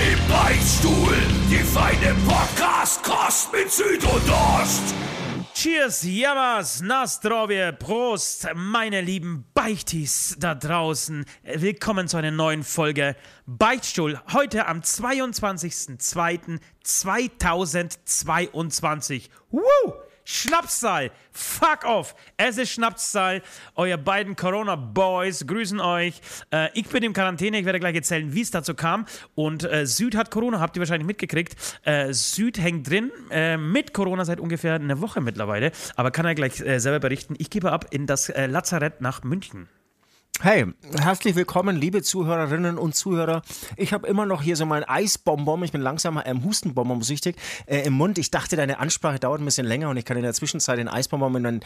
Im Beichtstuhl, die feine Podcast-Kost mit Süd und Ost. Cheers, Jammers, Nastrovje, Prost, meine lieben Beichtis da draußen. Willkommen zu einer neuen Folge Beichtstuhl. Heute am 22.02.2022. Woo! Schnapszahl. Fuck off. Es ist Schnapszahl. Euer beiden Corona-Boys grüßen euch. Äh, ich bin in Quarantäne. Ich werde gleich erzählen, wie es dazu kam. Und äh, Süd hat Corona, habt ihr wahrscheinlich mitgekriegt. Äh, Süd hängt drin äh, mit Corona seit ungefähr einer Woche mittlerweile. Aber kann er gleich äh, selber berichten. Ich gebe ab in das äh, Lazarett nach München. Hey, herzlich willkommen, liebe Zuhörerinnen und Zuhörer. Ich habe immer noch hier so mein Eisbonbon, ich bin langsam ähm, Hustenbonbon süchtig, äh, im Mund. Ich dachte, deine Ansprache dauert ein bisschen länger und ich kann in der Zwischenzeit den Eisbonbon mit meinen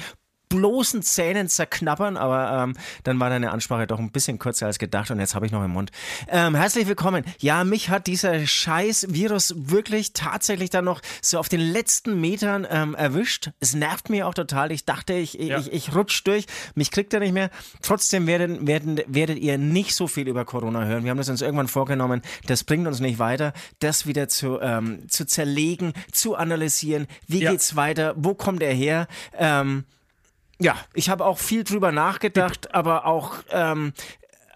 bloßen Zähnen zerknappern, aber ähm, dann war deine Ansprache doch ein bisschen kürzer als gedacht und jetzt habe ich noch im Mund. Ähm, herzlich willkommen. Ja, mich hat dieser scheiß Virus wirklich tatsächlich dann noch so auf den letzten Metern ähm, erwischt. Es nervt mich auch total. Ich dachte, ich, Ja. ich, ich rutsch durch. Mich kriegt er nicht mehr. Trotzdem werden, werden, werdet ihr nicht so viel über Corona hören. Wir haben das uns irgendwann vorgenommen. Das bringt uns nicht weiter, das wieder zu, ähm, zu zerlegen, zu analysieren. Wie Ja. geht's weiter? Wo kommt er her? Ähm, ja, ich habe auch viel drüber nachgedacht, aber auch ähm,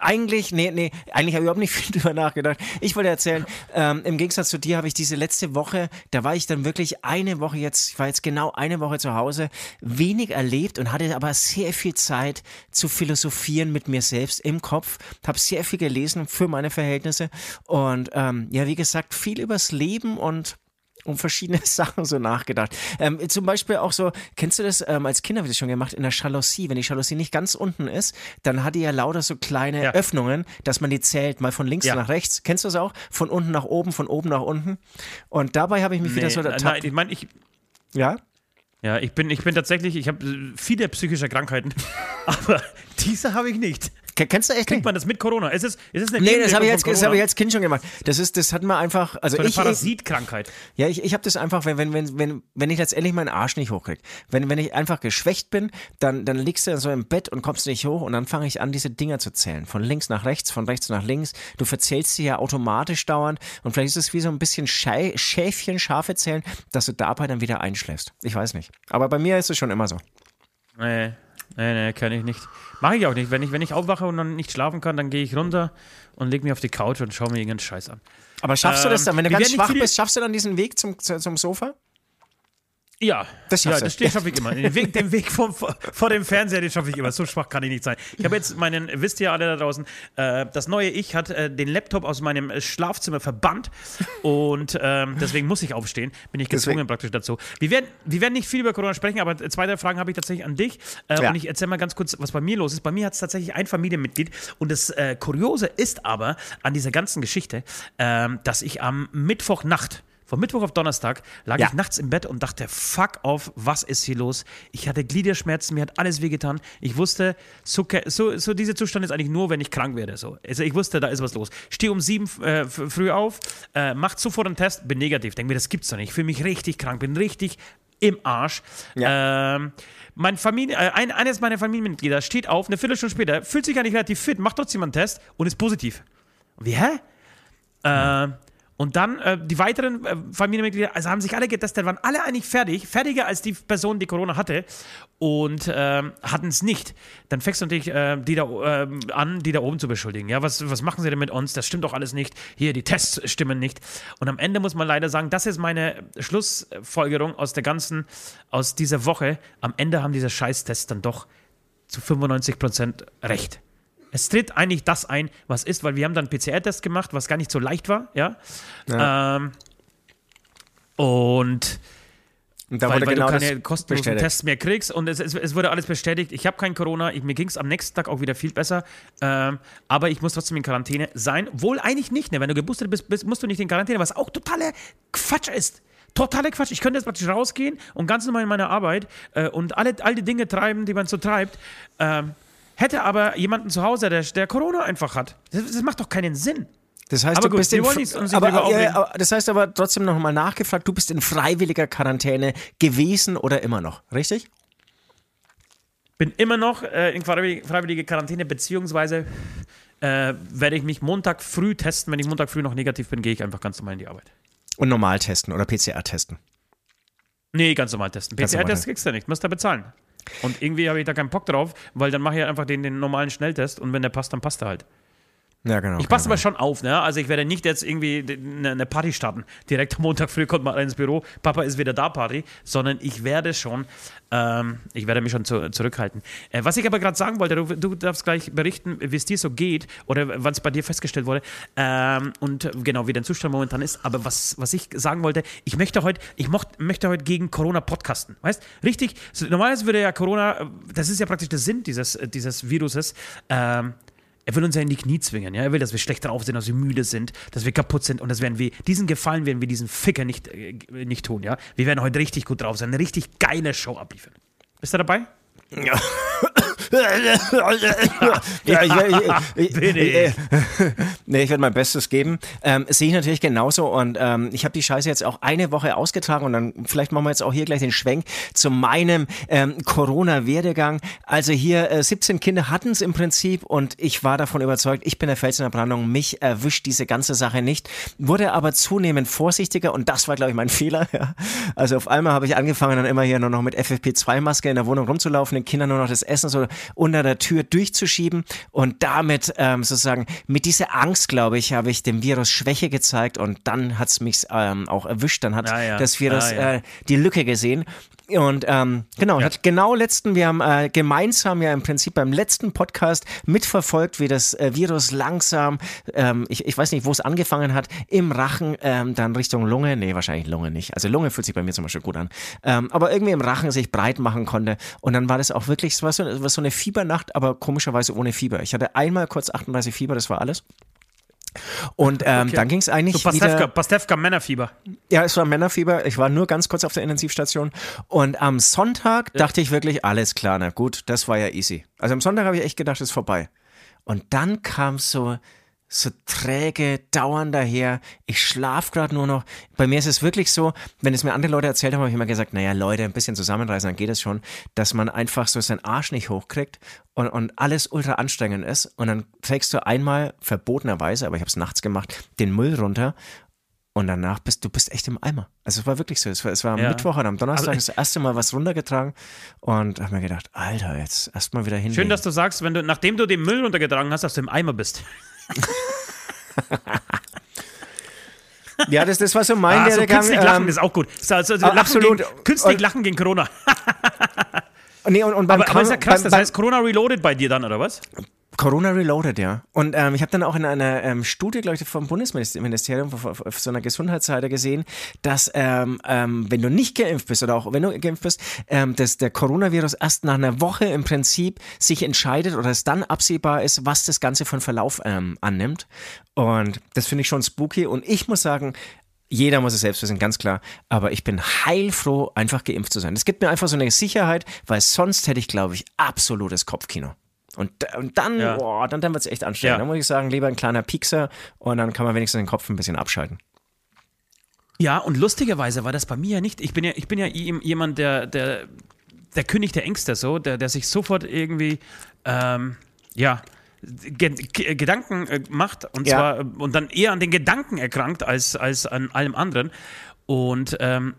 eigentlich, nee, nee, eigentlich habe ich überhaupt nicht viel drüber nachgedacht. Ich wollte erzählen, ähm, im Gegensatz zu dir habe ich diese letzte Woche, da war ich dann wirklich eine Woche jetzt, ich war jetzt genau eine Woche zu Hause, wenig erlebt und hatte aber sehr viel Zeit zu philosophieren mit mir selbst im Kopf, habe sehr viel gelesen für meine Verhältnisse und ähm, ja, wie gesagt, viel übers Leben und um verschiedene Sachen so nachgedacht. Ähm, zum Beispiel auch so, kennst du das, ähm, als Kind habe ich das schon gemacht, in der Jalousie, wenn die Jalousie nicht ganz unten ist, dann hat die ja lauter so kleine Ja. Öffnungen, dass man die zählt, mal von links Ja. nach rechts. Kennst du das auch? Von unten nach oben, von oben nach unten. Und dabei habe ich mich wieder so nein, ertappt. ich meine, ich, Ja? Ja, ich bin, ich bin tatsächlich, ich habe äh, viele psychische Krankheiten, aber diese habe ich nicht. Ke- Kennst du echt Kriegt man das mit Corona? Ist es, ist es eine Nee, das habe ich, das hab ich als Kind schon gemacht. Das ist, das hat man einfach, also So eine ich, Parasitkrankheit. Ja, ich, ich habe das einfach, wenn, wenn, wenn, wenn, wenn ich letztendlich meinen Arsch nicht hochkriege. Wenn, wenn ich einfach geschwächt bin, dann, dann liegst du so im Bett und kommst nicht hoch und dann fange ich an, diese Dinger zu zählen. Von links nach rechts, von rechts nach links. Du verzählst sie ja automatisch dauernd und vielleicht ist es wie so ein bisschen Schei Schäfchen, Schafe zählen, dass du dabei dann wieder einschläfst. Ich weiß nicht. Aber bei mir ist es schon immer so. Nee, nee, nee, kann ich nicht. Mache ich auch nicht. Wenn ich, wenn ich aufwache und dann nicht schlafen kann, dann gehe ich runter und lege mich auf die Couch und schaue mir irgendeinen Scheiß an. Aber schaffst du das Ähm, dann, wenn du wir ganz schwach viele- bist, schaffst du dann diesen Weg zum, zu- zum Sofa? Ja, Das ja, das steht- schaffe ich immer. Den Weg, den Weg vom, vor, dem Fernseher, den schaffe ich immer. So schwach kann ich nicht sein. Ich habe jetzt meinen, wisst ihr alle da draußen, äh, das neue Ich hat äh, den Laptop aus meinem äh, Schlafzimmer verbannt und ähm, deswegen muss ich aufstehen. Bin ich gezwungen Deswegen- praktisch dazu. Wir werden, wir werden nicht viel über Corona sprechen, aber zwei, drei Fragen habe ich tatsächlich an dich. Äh, Ja. Und ich erzähle mal ganz kurz, was bei mir los ist. Bei mir hat es tatsächlich ein Familienmitglied und das äh, Kuriose ist aber an dieser ganzen Geschichte, ähm, dass ich am Mittwochnacht von Mittwoch auf Donnerstag lag Ja. ich nachts im Bett und dachte, fuck auf, was ist hier los? Ich hatte Gliederschmerzen, mir hat alles wehgetan. Ich wusste, so, so, so dieser Zustand ist eigentlich nur, wenn ich krank werde. So. Also ich wusste, da ist was los. Stehe um sieben äh, früh auf, äh, mach sofort einen Test, bin negativ. Denke mir, das gibt's doch nicht. Ich fühle mich richtig krank, bin richtig im Arsch. Ähm, mein Familie, äh, ein, eines meiner Familienmitglieder steht auf, eine Viertelstunde später, fühlt sich eigentlich relativ fit, macht trotzdem einen Test und ist positiv. Wie, hä? Äh, und dann äh, die weiteren äh, Familienmitglieder, also haben sich alle getestet, waren alle eigentlich fertig, fertiger als die Person, die Corona hatte und ähm, hatten es nicht. Dann fängst du natürlich äh, die da ähm, an, die da oben zu beschuldigen. Ja, was, was machen sie denn mit uns? Das stimmt doch alles nicht. Hier, die Tests stimmen nicht. Und am Ende muss man leider sagen, das ist meine Schlussfolgerung aus der ganzen, aus dieser Woche. Am Ende haben diese Scheißtests dann doch zu 95% recht. Es tritt eigentlich das ein, was ist, weil wir haben dann einen PCR-Test gemacht, was gar nicht so leicht war, ja. Ähm, und Und da weil, wurde weil genau du keine kostenlosen bestätigt. Tests mehr kriegst und es, es, es wurde alles bestätigt. Ich habe kein Corona, ich, mir ging es am nächsten Tag auch wieder viel besser, ähm, aber ich muss trotzdem in Quarantäne sein. Wohl eigentlich nicht, ne? wenn du geboostert bist, bist, musst du nicht in Quarantäne, was auch totaler Quatsch ist. Totale Quatsch. Ich könnte jetzt praktisch rausgehen und ganz normal in meiner Arbeit äh, und alle, all die Dinge treiben, die man so treibt. Ähm, hätte aber jemanden zu Hause, der, der Corona einfach hat. Das, das macht doch keinen Sinn. Das heißt, Aber du gut, bist in, aber, ja, aber das heißt aber trotzdem noch mal nachgefragt, du bist in freiwilliger Quarantäne gewesen oder immer noch, richtig? Bin immer noch äh, in freiwillige, freiwillige Quarantäne, beziehungsweise äh, werde ich mich Montag früh testen. Wenn ich Montag früh noch negativ bin, gehe ich einfach ganz normal in die Arbeit. Und normal testen oder PCR testen. Nee, ganz normal testen. PCR-Test kriegst du nicht, musst du bezahlen. Und irgendwie habe ich da keinen Bock drauf, weil dann mache ich einfach den, den normalen Schnelltest und wenn der passt, dann passt er halt. Ja, genau. Ich passe aber schon auf, ne? Also ich werde nicht jetzt irgendwie eine, eine Party starten. Direkt am Montag früh kommt mal ins Büro, Papa ist wieder da, Party, sondern ich werde schon, ähm, ich werde mich schon zu, zurückhalten. Äh, was ich aber gerade sagen wollte, du, du darfst gleich berichten, wie es dir so geht oder wann es bei dir festgestellt wurde ähm, und äh, genau, wie dein Zustand momentan ist. Aber was, was ich sagen wollte, ich möchte heute, ich mocht, möchte heute gegen Corona podcasten, weißt? Richtig, so, normalerweise würde ja Corona, äh, das ist ja praktisch der Sinn dieses, äh, dieses Viruses, ähm, er will uns ja in die Knie zwingen, ja. Er will, dass wir schlecht drauf sind, dass wir müde sind, dass wir kaputt sind und das werden wir, diesen Gefallen werden wir diesen Ficker nicht, äh, nicht tun, ja. Wir werden heute richtig gut drauf sein, eine richtig geile Show abliefern. Bist du dabei? Ja. Ja, ich, ich, ich, nee, ich werde mein Bestes geben. Ähm, Sehe ich natürlich genauso und ähm, ich habe die Scheiße jetzt auch eine Woche ausgetragen und dann vielleicht machen wir jetzt auch hier gleich den Schwenk zu meinem ähm, Corona-Werdegang. Also hier äh, 17 Kinder hatten es im Prinzip und ich war davon überzeugt, ich bin der Fels in der Brandung, mich erwischt diese ganze Sache nicht, wurde aber zunehmend vorsichtiger und das war, glaube ich, mein Fehler. Ja. Also auf einmal habe ich angefangen, dann immer hier nur noch mit FFP2-Maske in der Wohnung rumzulaufen, den Kindern nur noch das Essen so unter der Tür durchzuschieben und damit ähm, sozusagen mit dieser Angst, glaube ich, habe ich dem Virus Schwäche gezeigt und dann hat es mich ähm, auch erwischt. Dann hat Ah, ja. das Virus Ah, ja. äh, die Lücke gesehen. Und ähm, genau, hat genau letzten, wir haben äh, gemeinsam ja im Prinzip beim letzten Podcast mitverfolgt, wie das äh, Virus langsam, ähm, ich, ich weiß nicht, wo es angefangen hat, im Rachen, ähm, dann Richtung Lunge, nee, wahrscheinlich Lunge nicht. Also Lunge fühlt sich bei mir zum Beispiel gut an. Ähm, aber irgendwie im Rachen sich breit machen konnte. Und dann war das auch wirklich, es war so, es war so eine Fiebernacht, aber komischerweise ohne Fieber. Ich hatte einmal kurz 38 Fieber, das war alles. Und ähm, Okay. dann ging es eigentlich So Pastewka, wieder. Pastewka Männerfieber. Ja, es war Männerfieber. Ich war nur ganz kurz auf der Intensivstation. Und am Sonntag dachte ich wirklich, alles klar, na gut, das war ja easy. Also am Sonntag habe ich echt gedacht, es ist vorbei. Und dann kam so, so träge, dauernd daher. Ich schlaf gerade nur noch. Bei mir ist es wirklich so, wenn es mir andere Leute erzählt haben, habe ich immer gesagt, naja, Leute, ein bisschen zusammenreißen, dann geht es schon, dass man einfach so seinen Arsch nicht hochkriegt und, und alles ultra anstrengend ist. Und dann trägst du einmal, verbotenerweise, aber ich habe es nachts gemacht, den Müll runter und danach bist du bist echt im Eimer. Also es war wirklich so. Es war, es war am Ja. Mittwoch und am Donnerstag Aber- das erste Mal was runtergetragen und habe mir gedacht, Alter, jetzt erstmal wieder hin. Schön, dass du sagst, wenn du, nachdem du den Müll runtergetragen hast, dass du im Eimer bist. Ja, das, das war so mein Ah, so Werdegang. künstlich lachen ähm, ist auch gut. So, also ah, lachen absolut. Gegen, künstlich Und- lachen gegen Corona. nee, und, und beim Aber, aber ist ja krass, beim, das heißt Corona reloaded bei dir dann, oder was? Corona Reloaded, ja. Und ähm, ich habe dann auch in einer ähm, Studie, glaube ich, vom Bundesministerium auf, auf, so einer Gesundheitsseite gesehen, dass ähm, ähm, wenn du nicht geimpft bist oder auch wenn du geimpft bist, ähm, dass der Coronavirus erst nach einer Woche im Prinzip sich entscheidet oder es dann absehbar ist, was das Ganze von Verlauf ähm, annimmt. Und das finde ich schon spooky. Und ich muss sagen, jeder muss es selbst wissen, ganz klar. Aber ich bin heilfroh, einfach geimpft zu sein. Das gibt mir einfach so eine Sicherheit, weil sonst hätte ich, glaube ich, absolutes Kopfkino. Und, und dann, Ja. boah, dann, dann wird es echt anstrengend. Ja. Dann muss ich sagen, lieber ein kleiner Piekser und dann kann man wenigstens den Kopf ein bisschen abschalten. Ja, und lustigerweise war das bei mir ja nicht. Ich bin ja, ich bin ja jem- jemand, der, der, der König der Ängste, so, der, der sich sofort irgendwie, ähm, ja, Ge Ge Gedanken äh, macht und Ja. zwar äh, und dann eher an den Gedanken erkrankt als, als an allem anderen. Und ähm,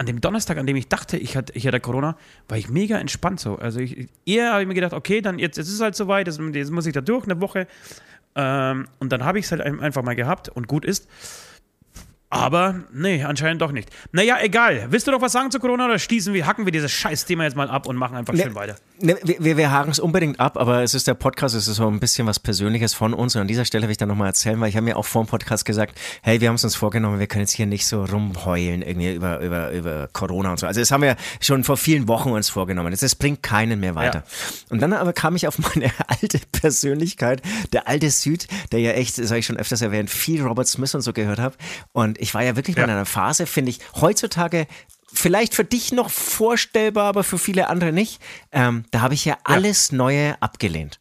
an dem Donnerstag, an dem ich dachte, ich hatte, ich hatte Corona, war ich mega entspannt so. Also ich, eher habe ich mir gedacht, okay, dann jetzt, jetzt ist es halt soweit, jetzt, jetzt muss ich da durch eine Woche. Ähm, und dann habe ich es halt ein- einfach mal gehabt und gut ist. Aber nee, anscheinend doch nicht. Naja, egal. Willst du noch was sagen zu Corona oder schließen wir, hacken wir dieses Scheißthema jetzt mal ab und machen einfach Ne, schön weiter? Ne, wir, wir, haken es unbedingt ab, aber es ist der Podcast, es ist so ein bisschen was Persönliches von uns. Und an dieser Stelle will ich dann nochmal erzählen, weil ich habe mir auch vor dem Podcast gesagt, hey, wir haben es uns vorgenommen, wir können jetzt hier nicht so rumheulen irgendwie über, über, über Corona und so. Also das haben wir schon vor vielen Wochen uns vorgenommen. Das, das bringt keinen mehr weiter. Und dann aber kam ich auf meine alte Persönlichkeit, der alte Süd, der ja echt, das habe ich schon öfters erwähnt, viel Robert Smith und so gehört habe. Und ich war ja wirklich Ja. mal in einer Phase, finde ich, heutzutage vielleicht für dich noch vorstellbar, aber für viele andere nicht. Ähm, da habe ich ja alles Neue abgelehnt.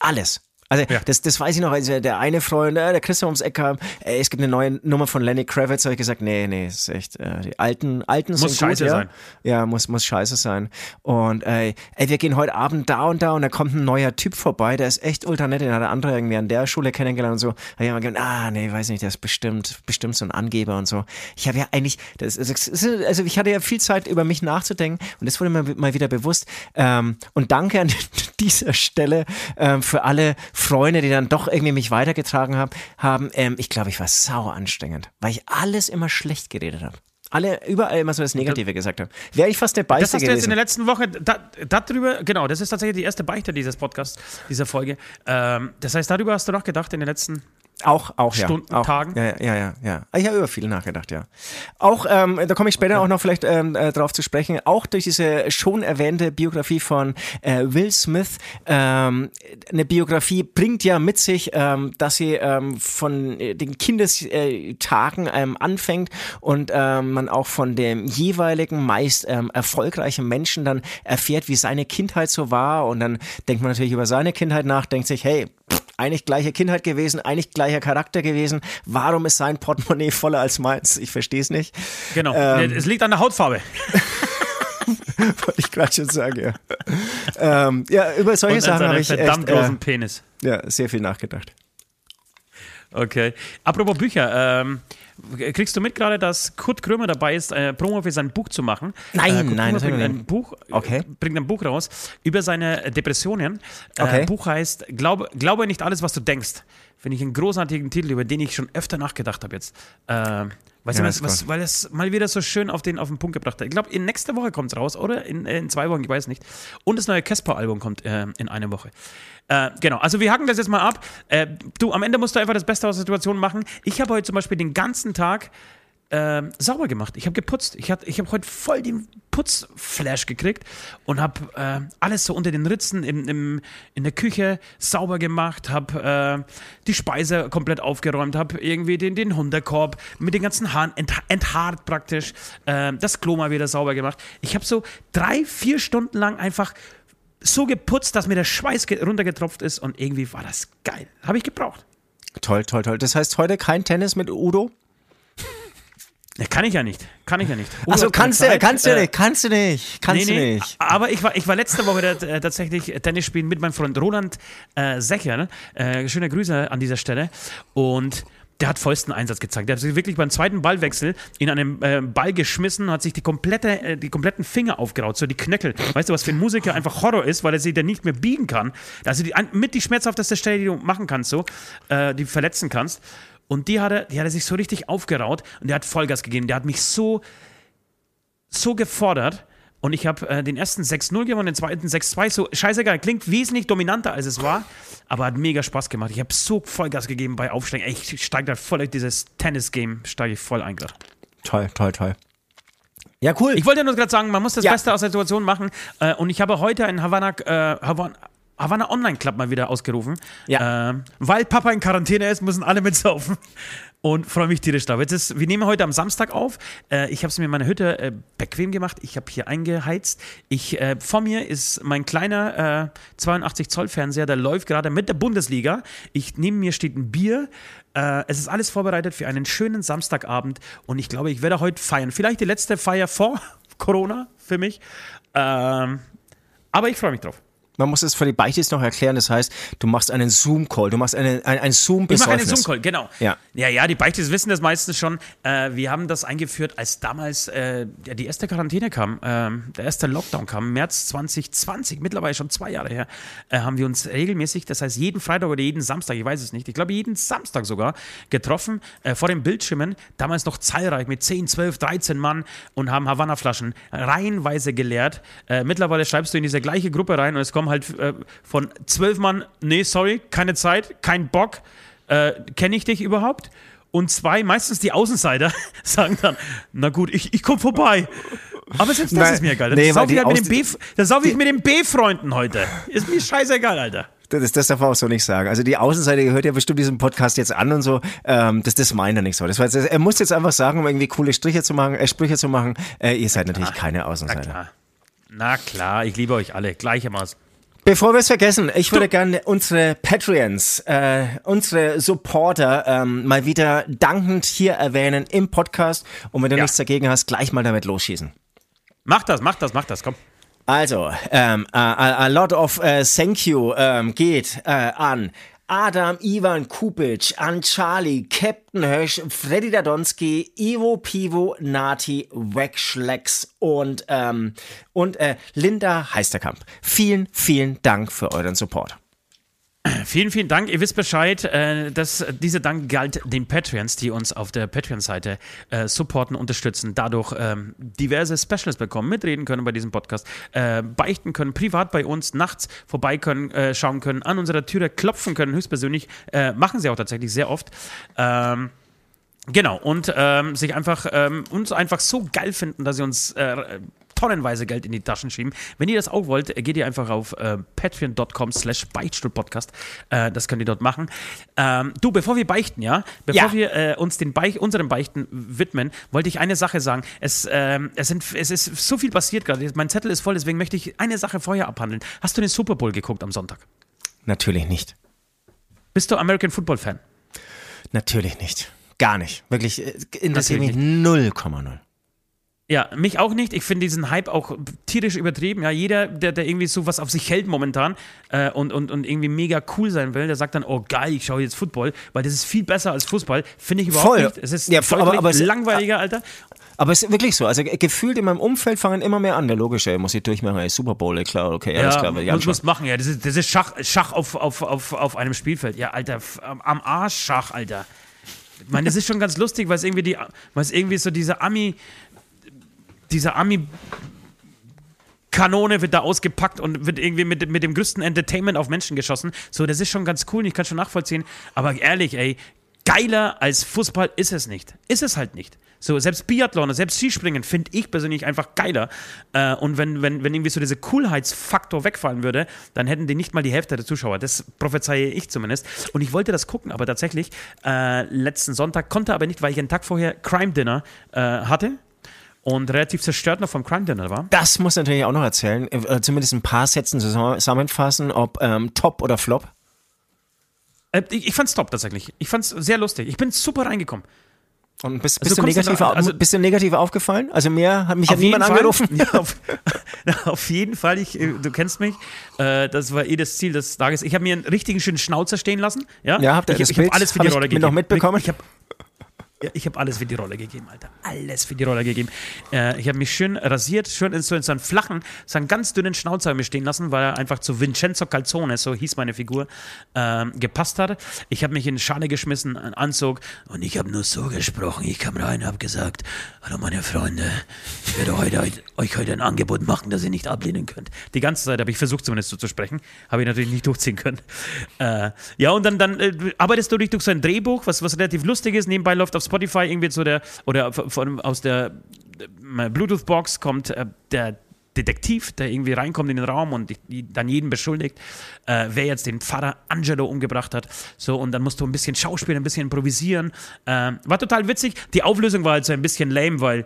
Alles. Also Ja. das, das weiß ich noch, als der eine Freund, äh, der Christian ums Eck kam, ey, es gibt eine neue Nummer von Lenny Kravitz, habe ich gesagt, nee, nee, ist echt, äh, die alten, alten sind Muss gut, scheiße ja. sein. Ja, muss, muss scheiße sein. Und ey, ey, wir gehen heute Abend da und da und da kommt ein neuer Typ vorbei, der ist echt ultra nett, den hat der andere irgendwie an der Schule kennengelernt und so. Da ich immer gedacht, ah, nee, weiß nicht, der ist bestimmt, bestimmt so ein Angeber und so. Ich habe ja eigentlich, das, also ich hatte ja viel Zeit über mich nachzudenken und das wurde mir mal wieder bewusst. Ähm, und danke an dieser Stelle ähm, für alle Freunde, die dann doch irgendwie mich weitergetragen haben. haben ähm, ich glaube, ich war sauer anstrengend, weil ich alles immer schlecht geredet habe. Alle überall immer so das Negative gesagt haben. Wäre ich fast der Das Beißer hast du jetzt in der letzten Woche da, darüber, genau, das ist tatsächlich die erste Beichte dieses Podcasts, dieser Folge. Ähm, das heißt, darüber hast du nachgedacht in den letzten. Auch, auch, ja. Stunden, auch, Tagen? Ja, ja, ja, ja. Ich habe über viel nachgedacht, ja. Auch, ähm, da komme ich später auch noch vielleicht ähm, äh, drauf zu sprechen, auch durch diese schon erwähnte Biografie von äh, Will Smith. Ähm, eine Biografie bringt ja mit sich, ähm, dass sie ähm, von äh, den Kindestagen ähm, anfängt und ähm, man auch von dem jeweiligen meist ähm, erfolgreichen Menschen dann erfährt, wie seine Kindheit so war und dann denkt man natürlich über seine Kindheit nach, denkt sich, hey, pff, eigentlich gleiche Kindheit gewesen, eigentlich gleicher Charakter gewesen. Warum ist sein Portemonnaie voller als meins? Ich verstehe es nicht. Genau, Ähm. es liegt an der Hautfarbe. Wollte ich gerade schon sagen, ja. ähm, ja, über solche Und Sachen habe ich verdammt echt, großen äh, Penis. ja, sehr viel nachgedacht. Okay. Apropos Bücher, ähm, kriegst du mit gerade, dass Kurt Krömer dabei ist, äh, Promo für sein Buch zu machen? Nein, äh, Kurt nein, Krömer das bringt ein Buch, Okay. äh, bringt ein Buch raus über seine Depressionen. Äh, Okay. Buch heißt Glaube, Glaube nicht alles, was du denkst. Finde ich einen großartigen Titel, über den ich schon öfter nachgedacht habe jetzt. Weißt Ja, du, was, was, weil es mal wieder so schön auf den, auf den Punkt gebracht hat. Ich glaube, in nächste Woche kommt es raus, oder? In, in zwei Wochen, ich weiß nicht. Und das neue Casper-Album kommt äh, in einer Woche. Äh, genau, also wir haken das jetzt mal ab. Äh, du, am Ende musst du einfach das Beste aus der Situation machen. Ich habe heute zum Beispiel den ganzen Tag ähm, sauber gemacht. Ich habe geputzt. Ich, hat- ich habe heute voll den Putzflash gekriegt und habe äh, alles so unter den Ritzen im, im, in der Küche sauber gemacht, habe äh, die Speise komplett aufgeräumt, habe irgendwie den, den Hundekorb mit den ganzen Haaren ent, enthaart praktisch, äh, das Klo mal wieder sauber gemacht. Ich habe so drei, vier Stunden lang einfach so geputzt, dass mir der Schweiß ge- runtergetropft ist und irgendwie war das geil. Habe ich gebraucht. Toll, toll, toll. Das heißt heute kein Tennis mit Udo? Ja, kann ich ja nicht. Kann ich ja nicht. Udo Achso, kannst du, kannst du Äh, nicht, kannst du nicht, kannst nee, du nee, nicht. Aber ich war, ich war letzte Woche da, äh, tatsächlich Tennis spielen mit meinem Freund Roland äh, Secher. Ne? Äh, schöne Grüße an dieser Stelle. Und der hat vollsten Einsatz gezeigt. Der hat sich wirklich beim zweiten Ballwechsel in einen äh, Ball geschmissen, hat sich die, komplette, äh, die kompletten Finger aufgeraut, so die Knöchel. Weißt du, was für ein Musiker einfach Horror ist, weil er sich dann nicht mehr biegen kann. Also die, mit die schmerzhafteste Stelle, die du machen kannst, so, äh, die verletzen kannst. Und die hat, er, die hat er sich so richtig aufgeraut und der hat Vollgas gegeben. Der hat mich so so gefordert und ich habe äh, den ersten 6-0 gewonnen, den zweiten 6-2. So scheißegal, klingt wesentlich dominanter als es war, aber hat mega Spaß gemacht. Ich habe so Vollgas gegeben bei Aufsteigen. Ey, Ich steige da voll durch dieses Tennis-Game, steige ich voll ein gerade. Toll, toll, toll. Ja, cool. Ich wollte nur gerade sagen, man muss das Ja. Beste aus der Situation machen äh, und ich habe heute einen Havana, äh, Havana, Havana Online Club mal wieder ausgerufen. Ja. Äh, weil Papa in Quarantäne ist, müssen alle mitsaufen. Und freue mich tierisch drauf. Jetzt ist, wir nehmen heute am Samstag auf. Äh, ich habe es mir in meiner Hütte äh, bequem gemacht. Ich habe hier eingeheizt. Ich, äh, vor mir ist mein kleiner äh, 82 Zoll Fernseher, der läuft gerade mit der Bundesliga. Ich, neben mir steht ein Bier. Äh, es ist alles vorbereitet für einen schönen Samstagabend. Und ich glaube, ich werde heute feiern. Vielleicht die letzte Feier vor Corona für mich. Ähm, aber ich freue mich drauf. Man muss es für die Beichtis noch erklären. Das heißt, du machst einen Zoom-Call, du machst einen, ein, ein zoom Ich mache einen Zoom-Call, genau. Ja. ja, ja, die Beichtis wissen das meistens schon. Äh, wir haben das eingeführt, als damals äh, die erste Quarantäne kam, ähm, der erste Lockdown kam, März 2020, mittlerweile schon zwei Jahre her, äh, haben wir uns regelmäßig, das heißt jeden Freitag oder jeden Samstag, ich weiß es nicht, ich glaube jeden Samstag sogar, getroffen äh, vor den Bildschirmen, damals noch zahlreich mit 10, 12, 13 Mann und haben Havanna-Flaschen reihenweise geleert. Äh, mittlerweile schreibst du in diese gleiche Gruppe rein und es kommen halt äh, von 12 Mann, nee, sorry, keine Zeit, kein Bock, äh, kenne ich dich überhaupt? Und zwei, meistens die Außenseiter, sagen dann, na gut, ich, ich komme vorbei. Aber selbst das Nein, ist mir egal. Dann nee, weil sauf ich halt mit den Außen- B, dann sauf ich mit den B-Freunden heute. Ist mir scheißegal, Alter. Das, das darf man auch so nicht sagen. Also die Außenseite hört ja bestimmt diesen Podcast jetzt an und so. Ähm, das, das meint er nicht so. Das war jetzt, er muss jetzt einfach sagen, um irgendwie coole Striche zu machen, äh, Sprüche zu machen, äh, ihr seid natürlich Ah, keine Na Außenseiter. klar. Na klar, ich liebe euch alle gleichermaßen. Bevor wir es vergessen, ich würde gerne unsere Patreons, äh, unsere Supporter ähm, mal wieder dankend hier erwähnen im Podcast. Und wenn du Ja. nichts dagegen hast, gleich mal damit losschießen. Mach das, mach das, mach das, komm. Also, ähm, a, a, lot of äh, thank you ähm, geht äh, an Adam Ivan Kupic, an Charlie, Captain Hösch, Freddy Dadonski, Ivo Pivo, Nati, Wegschlecks und, ähm, und äh, Linda Heisterkamp. Vielen, vielen Dank für euren Support. Vielen, vielen Dank. Ihr wisst Bescheid, äh, dass dieser Dank galt den Patreons, die uns auf der Patreon-Seite äh, supporten, unterstützen, dadurch ähm, diverse Specials bekommen, mitreden können bei diesem Podcast, äh, beichten können, privat bei uns, nachts vorbei können, äh, schauen können, an unserer Türe klopfen können, höchstpersönlich. Äh, machen sie auch tatsächlich sehr oft. Ähm, Genau, und ähm, sich einfach ähm, uns einfach so geil finden, dass sie uns äh, tonnenweise Geld in die Taschen schieben. Wenn ihr das auch wollt, geht ihr einfach auf äh, patreon.com slash beichtstuhlpodcast. Äh, das könnt ihr dort machen. Ähm, du, bevor wir beichten, ja, bevor Ja. wir äh, uns den Beich, unseren Beichten widmen, wollte ich eine Sache sagen. Es, ähm, es, sind, es ist so viel passiert gerade. Mein Zettel ist voll, deswegen möchte ich eine Sache vorher abhandeln. Hast du den Super Bowl geguckt am Sonntag? Natürlich nicht. Bist du American Football Fan? Natürlich nicht. Gar nicht. Wirklich, äh, interessiert mich Natürlich 0,0. Ja, mich auch nicht. Ich finde diesen Hype auch tierisch übertrieben. Ja, jeder, der, der irgendwie so was auf sich hält momentan äh, und, und, und irgendwie mega cool sein will, der sagt dann, oh geil, ich schaue jetzt Football, weil das ist viel besser als Fußball. Finde ich überhaupt Voll. nicht. Es ist Ja, aber- aber es- langweiliger, Alter. Aber es ist wirklich so. Also ge- gefühlt in meinem Umfeld fangen immer mehr an. Der logische, muss ich durchmachen. Ey, Super Bowl, klar, okay, alles klar. ich muss, muss machen, ja. Das ist, das ist Schach, Schach auf, auf, auf, auf einem Spielfeld. Ja, Alter, am Arsch Schach, Alter. Ich meine, das ist schon ganz lustig, weil es irgendwie die, weil es irgendwie so diese Ami, dieser Ami Kanone wird da ausgepackt und wird irgendwie mit, mit dem größten Entertainment auf Menschen geschossen. So, das ist schon ganz cool, ich kann schon nachvollziehen. Aber ehrlich, ey, geiler als Fußball ist es nicht. Ist es halt nicht. So, selbst Biathlon, selbst Skispringen finde ich persönlich einfach geiler. Äh, und wenn, wenn, wenn irgendwie so dieser Coolheitsfaktor wegfallen würde, dann hätten die nicht mal die Hälfte der Zuschauer. Das prophezeie ich zumindest. Und ich wollte das gucken, aber tatsächlich äh, letzten Sonntag konnte aber nicht, weil ich einen Tag vorher Crime Dinner äh, hatte und relativ zerstört noch vom Crime Dinner war. Das muss natürlich auch noch erzählen. Äh, zumindest ein paar Sätzen zusammenfassen, ob ähm, Top oder Flop. Äh, ich, ich fand's top tatsächlich. Ich fand's sehr lustig. Ich bin super reingekommen. Und bist, Also bist, du kommst du negativ, da- also- bist du negativ aufgefallen? Also mehr hat mich hat niemand Fall, angerufen. Ja, auf, auf jeden Fall. Ich, äh, du kennst mich. Äh, das war eh das Ziel des Tages. Ich habe mir einen richtigen schönen Schnauzer stehen lassen. Ja, Ja, habt ihr ich, das ich habe Bild? alles für Hab die ich Rolle mit gegeben. noch mitbekommen? Ich habe ja, ich habe alles für die Rolle gegeben, Alter. Alles für die Rolle gegeben. Äh, ich habe mich schön rasiert, schön in so, in so einen flachen, so einen ganz dünnen Schnauzer mir stehen lassen, weil er einfach zu Vincenzo Calzone, so hieß meine Figur, ähm, gepasst hat. Ich habe mich in Schale geschmissen, einen Anzug und ich habe nur so gesprochen. Ich kam rein, habe gesagt, hallo meine Freunde, ich werde heute, euch heute ein Angebot machen, das ihr nicht ablehnen könnt. Die ganze Zeit habe ich versucht zumindest so zu sprechen, habe ich natürlich nicht durchziehen können. Äh, ja, und dann, dann äh, arbeitest du dich durch so ein Drehbuch, was, was relativ lustig ist. Nebenbei läuft auf Spotify irgendwie so der, oder von, aus der äh, Bluetooth-Box kommt äh, der Detektiv, der irgendwie reinkommt in den Raum und dann jeden beschuldigt, äh, wer jetzt den Pfarrer Angelo umgebracht hat. So, und dann musst du ein bisschen schauspielen, ein bisschen improvisieren. Äh, war total witzig. Die Auflösung war halt so ein bisschen lame, weil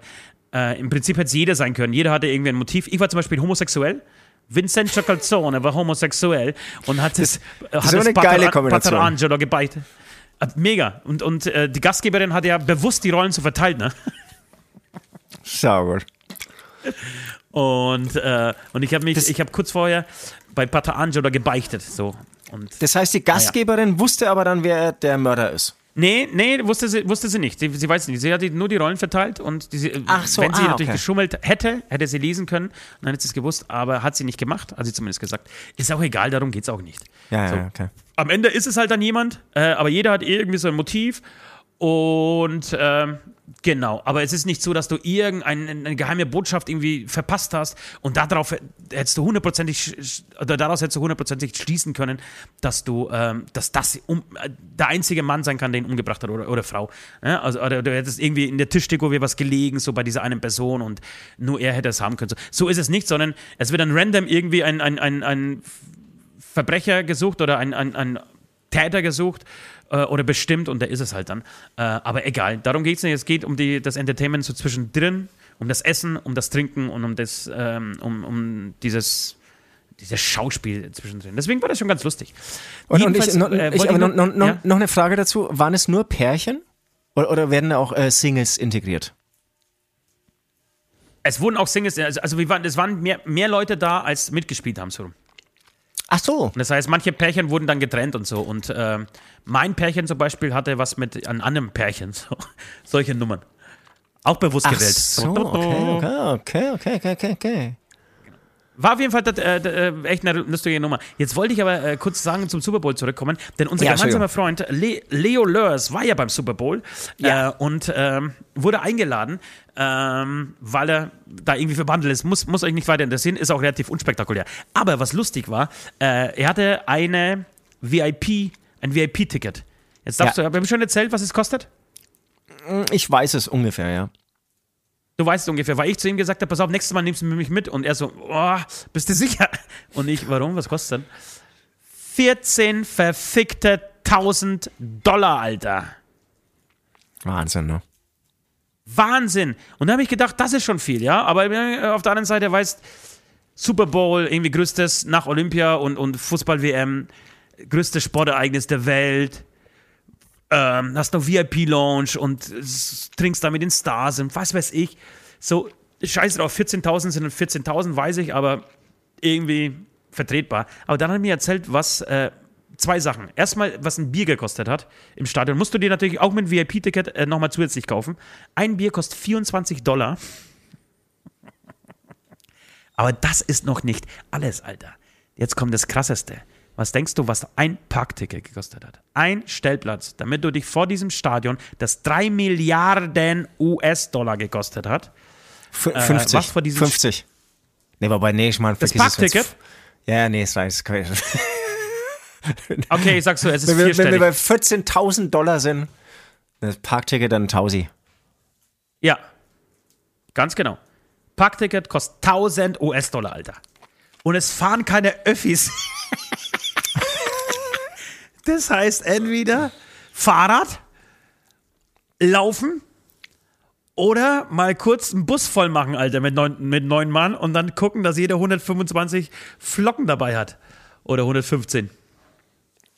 äh, im Prinzip hätte es jeder sein können. Jeder hatte irgendwie ein Motiv. Ich war zum Beispiel homosexuell. Vincenzo Calzone war homosexuell und hat es, hat so es eine Pater, geile Kombination. Pater Angelo gebeichtet. Äh, Mega. Und, und äh, die Gastgeberin hat ja bewusst die Rollen so verteilt, ne? Sauber. Und, äh, und ich habe mich, ich habe kurz vorher bei Pater Angelo gebeichtet. So. Und Das heißt, die Gastgeberin wusste aber dann, wer der Mörder ist. Nee, nee, wusste sie, wusste sie nicht. Sie, sie weiß nicht. Sie hat nur die Rollen verteilt und die, Ach so, wenn sie ah, natürlich okay. geschummelt hätte, hätte sie lesen können. Und dann hätte sie es gewusst, aber hat sie nicht gemacht, hat sie zumindest gesagt. Ist auch egal, darum geht es auch nicht. Ja, So. ja, okay. Am Ende ist es halt dann jemand, äh, aber jeder hat irgendwie so ein Motiv. Und ähm, genau, aber es ist nicht so, dass du irgendeine eine geheime Botschaft irgendwie verpasst hast und darauf hättest du hundertprozentig oder daraus hättest du hundertprozentig schließen können, dass du, ähm, dass das um, äh, der einzige Mann sein kann, der ihn umgebracht hat oder, oder Frau. Ja, also oder du hättest irgendwie in der Tischdeko wäre was gelegen, so bei dieser einen Person und nur er hätte es haben können. So, so ist es nicht, sondern es wird dann random irgendwie ein, ein, ein, ein Verbrecher gesucht oder ein, ein, ein Täter gesucht äh, oder bestimmt und der ist es halt dann. Äh, aber egal, darum geht es nicht. Es geht um die, das Entertainment so zwischendrin, um das Essen, um das Trinken und um, das, ähm, um, um dieses dieses Schauspiel zwischendrin. Deswegen war das schon ganz lustig. Und, und ich, noch, äh, ich, aber noch, noch, ja? noch, eine Frage dazu. Waren es nur Pärchen oder, oder werden da auch äh, Singles integriert? Es wurden auch Singles, also, also wir waren, es waren mehr, mehr Leute da, als mitgespielt haben. So. Ach so. Und das heißt, manche Pärchen wurden dann getrennt und so. Und äh, mein Pärchen zum Beispiel hatte was mit einem anderen Pärchen. So. Solche Nummern. Auch bewusst Ach gewählt. So, okay, okay, okay, okay, okay, okay. War auf jeden Fall das, äh, äh, echt eine lustige Nummer. Jetzt wollte ich aber äh, kurz sagen zum Super Bowl zurückkommen, denn unser Ja, gemeinsamer Freund Le Leo Lörs war ja beim Super Bowl Ja. äh, und ähm, wurde eingeladen, ähm, weil er da irgendwie verbandelt ist. Muss, muss euch nicht weiter interessieren, ist auch relativ unspektakulär. Aber was lustig war, äh, er hatte eine VIP, ein VIP-Ticket. Jetzt darfst Ja. du, haben wir schon erzählt, was es kostet? Ich weiß es ungefähr, ja. Du weißt es ungefähr, weil ich zu ihm gesagt habe, pass auf, nächstes Mal nimmst du mich mit. Und er so, oh, bist du sicher? Und ich, warum? Was kostet denn? 14 verfickte 1000 Dollar, Alter. Wahnsinn, ne? Wahnsinn. Und da habe ich gedacht, das ist schon viel, ja. Aber äh, auf der anderen Seite weißt, Super Bowl, irgendwie größtes nach Olympia und, und Fußball-WM, größtes Sportereignis der Welt. Ähm, hast noch VIP-Lounge und trinkst da mit den Stars und was weiß ich. So, scheiß drauf, 14.000 sind 14.000, weiß ich, aber irgendwie vertretbar. Aber dann hat er mir erzählt, was, äh, zwei Sachen. Erstmal, was ein Bier gekostet hat im Stadion. Musst du dir natürlich auch mit VIP-Ticket äh, nochmal zusätzlich kaufen. Ein Bier kostet 24 Dollar. Aber das ist noch nicht alles, Alter. Jetzt kommt das Krasseste. Was denkst du, was ein Parkticket gekostet hat? Ein Stellplatz, damit du dich vor diesem Stadion, das 3 Milliarden US-Dollar gekostet hat. F Äh, 50. was vor diesem 50. Nee, wobei, nee, ich meine, Das Parkticket? Ja, nee, es reicht. Okay, ich sag's so, es ist Wenn wir, wenn wir vierstellig. bei 14.000 Dollar sind, das Parkticket dann 1000. Ja, ganz genau. Parkticket kostet 1000 US-Dollar, Alter. Und es fahren keine Öffis. das heißt entweder Fahrrad, laufen oder mal kurz einen Bus voll machen, Alter, mit neun, mit neun Mann und dann gucken, dass jeder 125 Flocken dabei hat. Oder 115.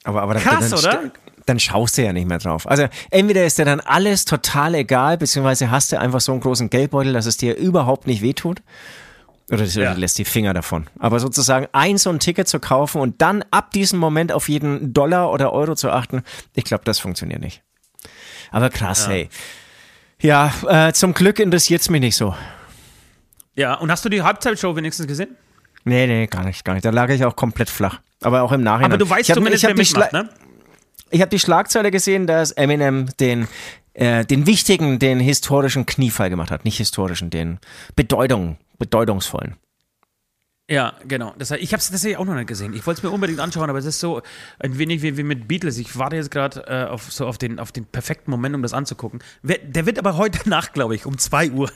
Aber, aber dann, Krass, dann, oder? Dann schaust du ja nicht mehr drauf. Also entweder ist dir dann alles total egal, beziehungsweise hast du einfach so einen großen Geldbeutel, dass es dir überhaupt nicht wehtut. Oder Ja. lässt die Finger davon. Aber sozusagen ein so ein Ticket zu kaufen und dann ab diesem Moment auf jeden Dollar oder Euro zu achten, ich glaube, das funktioniert nicht. Aber krass, hey. Ja, äh, zum Glück interessiert's mich nicht so. Ja, und hast du die Halbzeitshow wenigstens gesehen? Nee, nee, gar nicht, gar nicht. Da lag ich auch komplett flach. Aber auch im Nachhinein. Aber du weißt ich hab, zumindest, ich hab wer mitmacht, ne? Ich habe die Schlagzeile gesehen, dass Eminem den, äh, den wichtigen, den historischen Kniefall gemacht hat. Nicht historischen, den Bedeutung, bedeutungsvollen. Ja, genau. Das ich habe es tatsächlich auch noch nicht gesehen. Ich wollte es mir unbedingt anschauen, aber es ist so ein wenig wie, wie mit Beatles. Ich warte jetzt gerade äh, auf, so auf, den, auf den perfekten Moment, um das anzugucken. Der wird aber heute Nacht, glaube ich, um 2 Uhr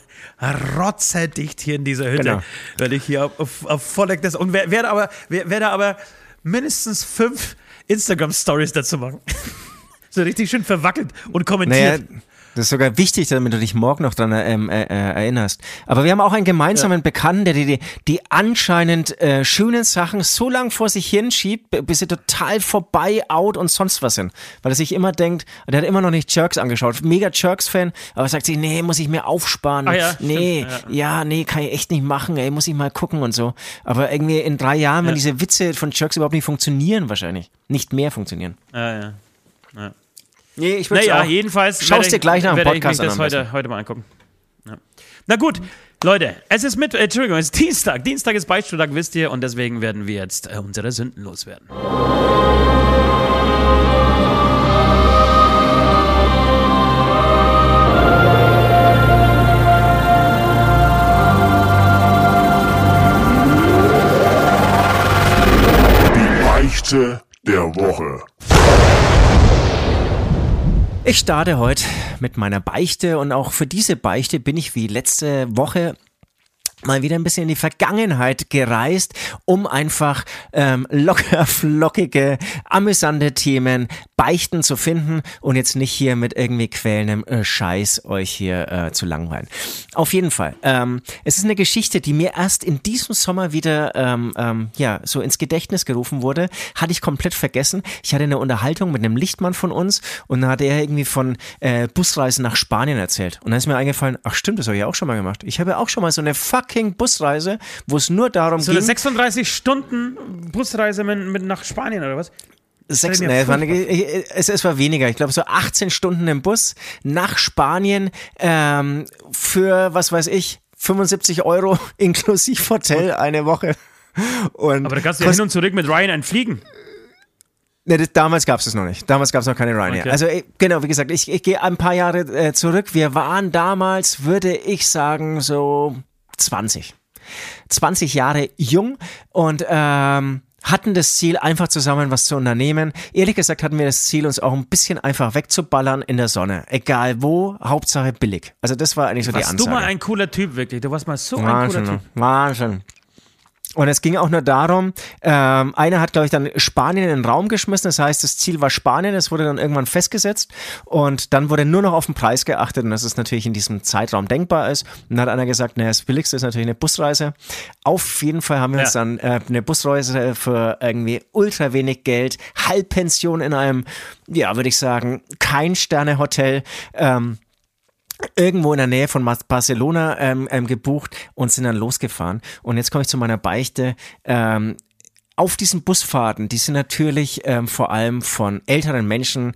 rotzedicht hier in dieser Hütte. Genau. Werde ich hier auf, auf, auf Volleck das und wer- werde aber, wer- werde aber mindestens fünf Instagram-Stories dazu machen. so richtig schön verwackelt und kommentiert. Naja, das ist sogar wichtig, damit du dich morgen noch dran ähm, äh, äh, erinnerst. Aber wir haben auch einen gemeinsamen Bekannten, der die, die, anscheinend äh, schönen Sachen so lang vor sich hinschiebt, bis sie total vorbei, out und sonst was sind. Weil er sich immer denkt, der hat immer noch nicht Jerks angeschaut. Mega Jerks-Fan, aber sagt sich, nee, muss ich mir aufsparen. Ah ja, nee, stimmt, ja. nee, kann ich echt nicht machen, ey, muss ich mal gucken und so. Aber irgendwie in drei Jahren, wenn Ja. diese Witze von Jerks überhaupt nicht funktionieren, wahrscheinlich. Nicht mehr funktionieren. Ja, ja. Nee, ich würde Naja, auch. jedenfalls. Schaust werde dir ich- gleich nach dem werde Podcast ich mich das an heute, heute mal angucken. Ja. Na gut, Leute, es ist mit, äh, Entschuldigung, es ist Dienstag. Dienstag ist Beichtstuhltag, wisst ihr, und deswegen werden wir jetzt äh, unsere Sünden loswerden. Die Beichte der Woche. Ich starte heute mit meiner Beichte und auch für diese Beichte bin ich wie letzte Woche mal wieder ein bisschen in die Vergangenheit gereist, um einfach ähm, locker flockige, amüsante Themen, Beichten zu finden und jetzt nicht hier mit irgendwie quälendem äh, Scheiß euch hier äh, zu langweilen. Auf jeden Fall. Ähm, es ist eine Geschichte, die mir erst in diesem Sommer wieder ähm, ähm, ja so ins Gedächtnis gerufen wurde. Hatte ich komplett vergessen. Ich hatte eine Unterhaltung mit einem Lichtmann von uns und da hat er irgendwie von äh, Busreisen nach Spanien erzählt. Und dann ist mir eingefallen, ach stimmt, das habe ich auch schon mal gemacht. Ich habe ja auch schon mal so eine fucking Busreise, wo es nur darum So ging. eine 36 Stunden Busreise mit, mit nach Spanien oder was? Sechs, nee, es, war es, es war weniger. Ich glaube, so 18 Stunden im Bus nach Spanien ähm, für, was weiß ich, 75 Euro inklusive Hotel eine Woche. Und Aber da kannst du ja hin und zurück mit Ryan entfliegen. Nee, das, damals gab es das noch nicht. Damals gab es noch keine Ryanair. Okay. Also äh, genau, wie gesagt, ich, ich gehe ein paar Jahre äh, zurück. Wir waren damals, würde ich sagen, so 20. 20 Jahre jung und ähm, hatten das Ziel, einfach zusammen was zu unternehmen. Ehrlich gesagt hatten wir das Ziel, uns auch ein bisschen einfach wegzuballern in der Sonne. Egal wo, Hauptsache billig. Also das war eigentlich so die Warst du Ansage. mal ein cooler Typ, wirklich. Du warst mal so ein Wahnsinn, cooler ne? Typ. Wahnsinn. Und es ging auch nur darum, ähm, einer hat, glaube ich, dann Spanien in den Raum geschmissen. Das heißt, das Ziel war Spanien, es wurde dann irgendwann festgesetzt und dann wurde nur noch auf den Preis geachtet und dass es natürlich in diesem Zeitraum denkbar ist. Und dann hat einer gesagt, naja, das Billigste ist natürlich eine Busreise. Auf jeden Fall haben wir uns Ja. dann äh, eine Busreise für irgendwie ultra wenig Geld, Halbpension in einem, ja, würde ich sagen, kein Sterne-Hotel, ähm, irgendwo in der Nähe von Barcelona ähm, ähm, gebucht und sind dann losgefahren. Und jetzt komme ich zu meiner Beichte. Ähm, auf diesen Busfahrten, die sind natürlich ähm, vor allem von älteren Menschen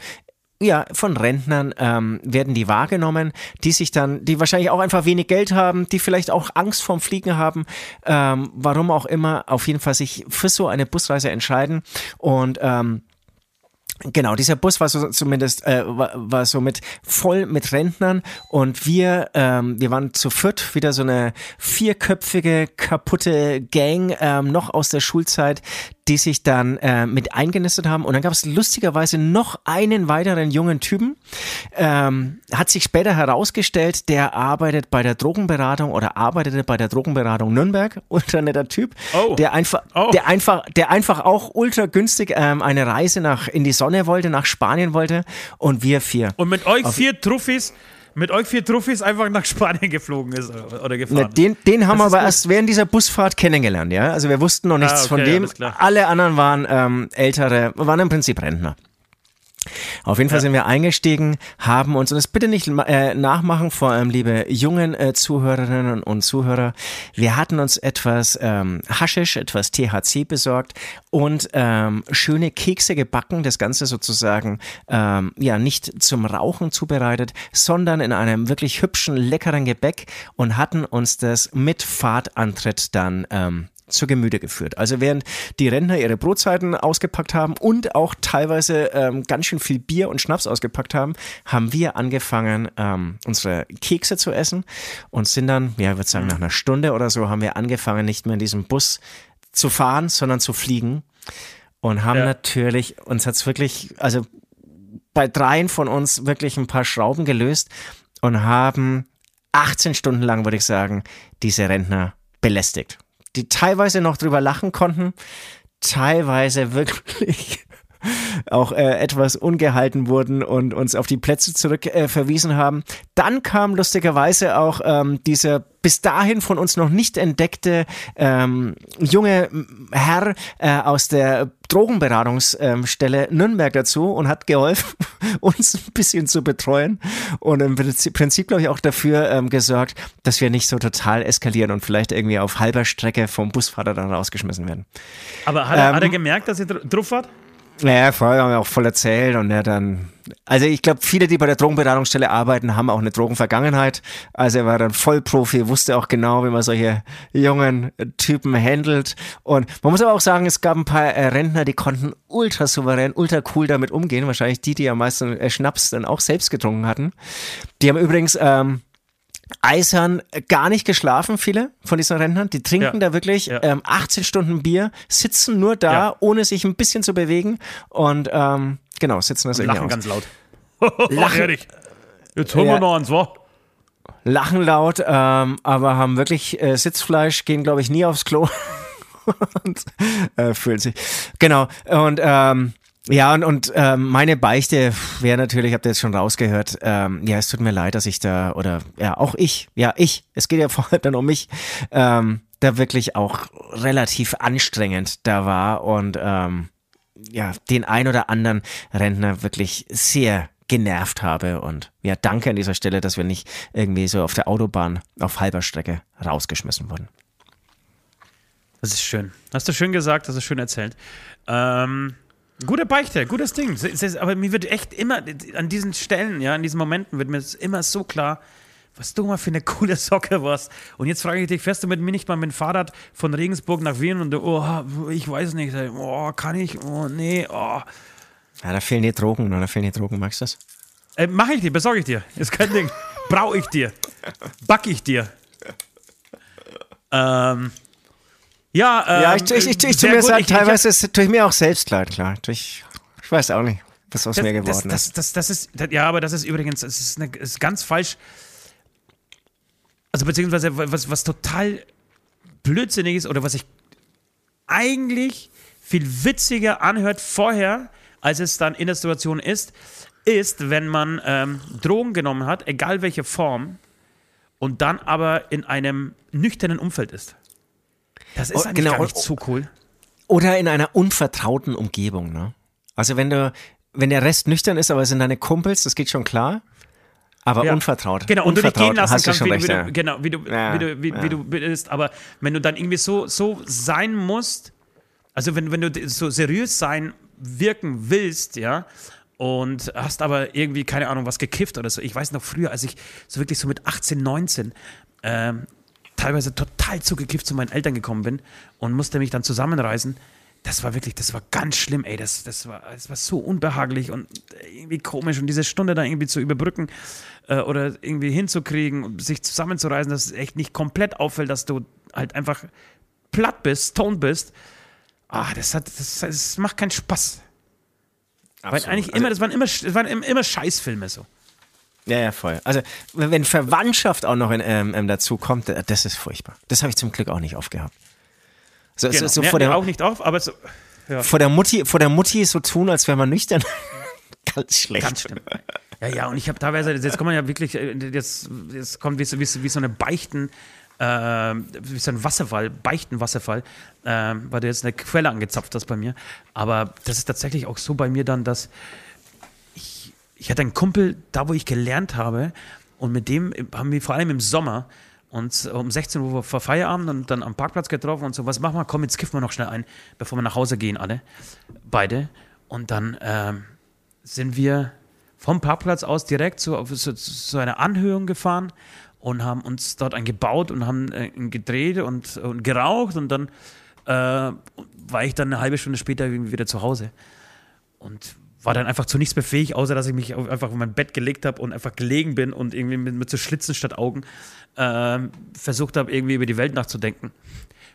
ja, von Rentnern ähm, werden die wahrgenommen, die sich dann, die wahrscheinlich auch einfach wenig Geld haben, die vielleicht auch Angst vorm Fliegen haben, ähm, warum auch immer, auf jeden Fall sich für so eine Busreise entscheiden und ähm, Genau, dieser Bus war so zumindest äh, war, war so mit voll mit Rentnern und wir ähm, wir waren zu viert wieder so eine vierköpfige kaputte Gang ähm, noch aus der Schulzeit, die sich dann äh, mit eingenistet haben und dann gab es lustigerweise noch einen weiteren jungen Typen, ähm, hat sich später herausgestellt, der arbeitet bei der Drogenberatung oder arbeitete bei der Drogenberatung Nürnberg, ultra netter Typ, Oh. der einfach Oh. der einfach der einfach auch ultra günstig ähm, eine Reise nach in die Sonne wollte, nach Spanien wollte und wir vier. Und mit euch vier Truffis, mit euch vier Truffis einfach nach Spanien geflogen ist oder, oder Na, gefahren. den, den haben wir aber gut. erst während dieser Busfahrt kennengelernt, ja. Also wir wussten noch nichts Ah, okay, von dem. Alle anderen waren ähm, ältere, waren im Prinzip Rentner. Auf jeden Fall sind wir eingestiegen, haben uns, und das bitte nicht äh, nachmachen, vor allem liebe jungen äh, Zuhörerinnen und Zuhörer, wir hatten uns etwas ähm, Haschisch, etwas THC besorgt und ähm, schöne Kekse gebacken, das Ganze sozusagen ähm, ja nicht zum Rauchen zubereitet, sondern in einem wirklich hübschen, leckeren Gebäck und hatten uns das mit Fahrtantritt dann ähm, zu Gemüte geführt. Also während die Rentner ihre Brotzeiten ausgepackt haben und auch teilweise ähm, ganz schön viel Bier und Schnaps ausgepackt haben, haben wir angefangen, ähm, unsere Kekse zu essen und sind dann, ja, ich würde sagen, nach einer Stunde oder so haben wir angefangen, nicht mehr in diesem Bus zu fahren, sondern zu fliegen und haben Ja. natürlich, uns hat's wirklich, also bei dreien von uns wirklich ein paar Schrauben gelöst und haben 18 Stunden lang, würde ich sagen, diese Rentner belästigt. Die teilweise noch drüber lachen konnten, teilweise wirklich auch äh, etwas ungehalten wurden und uns auf die Plätze zurück äh, verwiesen haben. Dann kam lustigerweise auch ähm, dieser bis dahin von uns noch nicht entdeckte ähm, junge Herr äh, aus der Drogenberatungsstelle Nürnberg dazu und hat geholfen, uns ein bisschen zu betreuen und im Prinzip, glaube ich, auch dafür ähm, gesorgt, dass wir nicht so total eskalieren und vielleicht irgendwie auf halber Strecke vom Busfahrer dann rausgeschmissen werden. Aber hat, er, hat er ähm, gemerkt, dass ihr dr- drauf wart? Naja, vorher haben wir auch voll erzählt und er dann. Also ich glaube, viele, die bei der Drogenberatungsstelle arbeiten, haben auch eine Drogenvergangenheit. Also er war dann Vollprofi, wusste auch genau, wie man solche jungen Typen handelt. Und man muss aber auch sagen, es gab ein paar Rentner, die konnten ultra souverän, ultra cool damit umgehen. Wahrscheinlich die, die am meisten äh, Schnaps dann auch selbst getrunken hatten. Die haben übrigens ähm, eisern gar nicht geschlafen, viele von diesen Rentnern. Die trinken Ja. da wirklich Ja. ähm, 18 Stunden Bier, sitzen nur da, Ja. ohne sich ein bisschen zu bewegen und ähm, genau, sitzen das irgendwie Lachen aus. ganz laut. Lachen. Ehrlich. Jetzt holen wir noch eins, wa? lachen laut, ähm, aber haben wirklich äh, Sitzfleisch, gehen, glaube ich, nie aufs Klo. und äh, fühlen sich. Genau. Und ähm, ja, und, und ähm, meine Beichte wäre natürlich, habt ihr jetzt schon rausgehört, ähm, ja, es tut mir leid, dass ich da, oder ja, auch ich, ja, ich, es geht ja vor allem dann um mich, ähm, da wirklich auch relativ anstrengend da war und ähm, ja, den ein oder anderen Rentner wirklich sehr genervt habe. Und ja, danke an dieser Stelle, dass wir nicht irgendwie so auf der Autobahn auf halber Strecke rausgeschmissen wurden. Das ist schön. Hast du schön gesagt, hast du schön erzählt. Ähm, Gute Beichte, gutes Ding. Aber mir wird echt immer an diesen Stellen, ja, in diesen Momenten wird mir immer so klar, was du mal für eine coole Socke warst. Und jetzt frage ich dich, fährst du mit mir nicht mal mit dem Fahrrad von Regensburg nach Wien und du, oh, ich weiß nicht, oh, kann ich, oh, nee, oh. Ja, da fehlen die Drogen, da fehlen die Drogen, magst du das? Äh, mach ich dir, besorge ich dir. Ist kein Ding. Brauche ich dir. Back ich dir. Ähm, ja, ähm, ja, ich, ich, ich, ich tue mir gut, teilweise ich, tue ich mir auch selbst leid, klar. Ich, ich weiß auch nicht, was aus das, mir geworden das, ist. Das, das, ist. Ja, aber das ist übrigens, das ist, eine, ist ganz falsch. Also beziehungsweise was, was total blödsinnig ist oder was ich eigentlich viel witziger anhört vorher, als es dann in der Situation ist, ist, wenn man ähm, Drogen genommen hat, egal welche Form, und dann aber in einem nüchternen Umfeld ist. Das ist oh, eigentlich genau. gar nicht so cool. Oder in einer unvertrauten Umgebung, ne? Also wenn du, wenn der Rest nüchtern ist, aber es sind deine Kumpels, das geht schon klar. Aber ja. unvertraut. Genau, und unvertraut, du dich gehen lassen kannst, wie, recht, du, wie, du, genau, wie du, ja, wie, du, wie, ja. wie, du bist. Aber wenn du dann irgendwie so, so sein musst, also wenn, wenn du so seriös sein, wirken willst, ja, und hast aber irgendwie, keine Ahnung, was gekifft oder so. Ich weiß noch früher, als ich so wirklich so mit 18, 19 ähm, teilweise total zugekifft zu meinen Eltern gekommen bin und musste mich dann zusammenreißen. Das war wirklich, das war ganz schlimm, ey. Das, das, war, das war so unbehaglich und irgendwie komisch. Und diese Stunde da irgendwie zu überbrücken äh, oder irgendwie hinzukriegen und sich zusammenzureißen, dass es echt nicht komplett auffällt, dass du halt einfach platt bist, stoned bist. Ah, das, hat, das, das macht keinen Spaß. Absolut. Weil eigentlich immer, also das waren immer, das waren immer Scheißfilme so. Ja, ja, voll. Also, wenn Verwandtschaft auch noch in, ähm, ähm dazu kommt, äh, das ist furchtbar. Das habe ich zum Glück auch nicht aufgehabt. So, genau. so, so vor der, auch nicht auf, aber so, ja. vor der Mutti, vor der Mutti so tun, als wäre man nüchtern. Ganz schlecht. Ganz schlimm. Ja, ja, und ich habe teilweise, jetzt kommt man ja wirklich, äh, jetzt, jetzt kommt wie so, wie wie so eine Beichten, äh, wie so ein Wasserfall, Beichtenwasserfall, äh, weil du jetzt eine Quelle angezapft hast bei mir. Aber das ist tatsächlich auch so bei mir dann, dass ich hatte einen Kumpel, da wo ich gelernt habe, und mit dem haben wir vor allem im Sommer uns um 16 Uhr vor Feierabend und dann am Parkplatz getroffen und so, was machen wir? Komm, jetzt kiffen wir noch schnell ein, bevor wir nach Hause gehen, alle. Beide. Und dann ähm, sind wir vom Parkplatz aus direkt zu, zu, zu, einer Anhöhung gefahren und haben uns dort eingebaut und haben äh, gedreht und, und geraucht und dann äh, war ich dann eine halbe Stunde später wieder zu Hause. Und war dann einfach zu nichts befähigt, außer dass ich mich einfach auf mein Bett gelegt habe und einfach gelegen bin und irgendwie mit, mit so Schlitzen statt Augen äh, versucht habe, irgendwie über die Welt nachzudenken.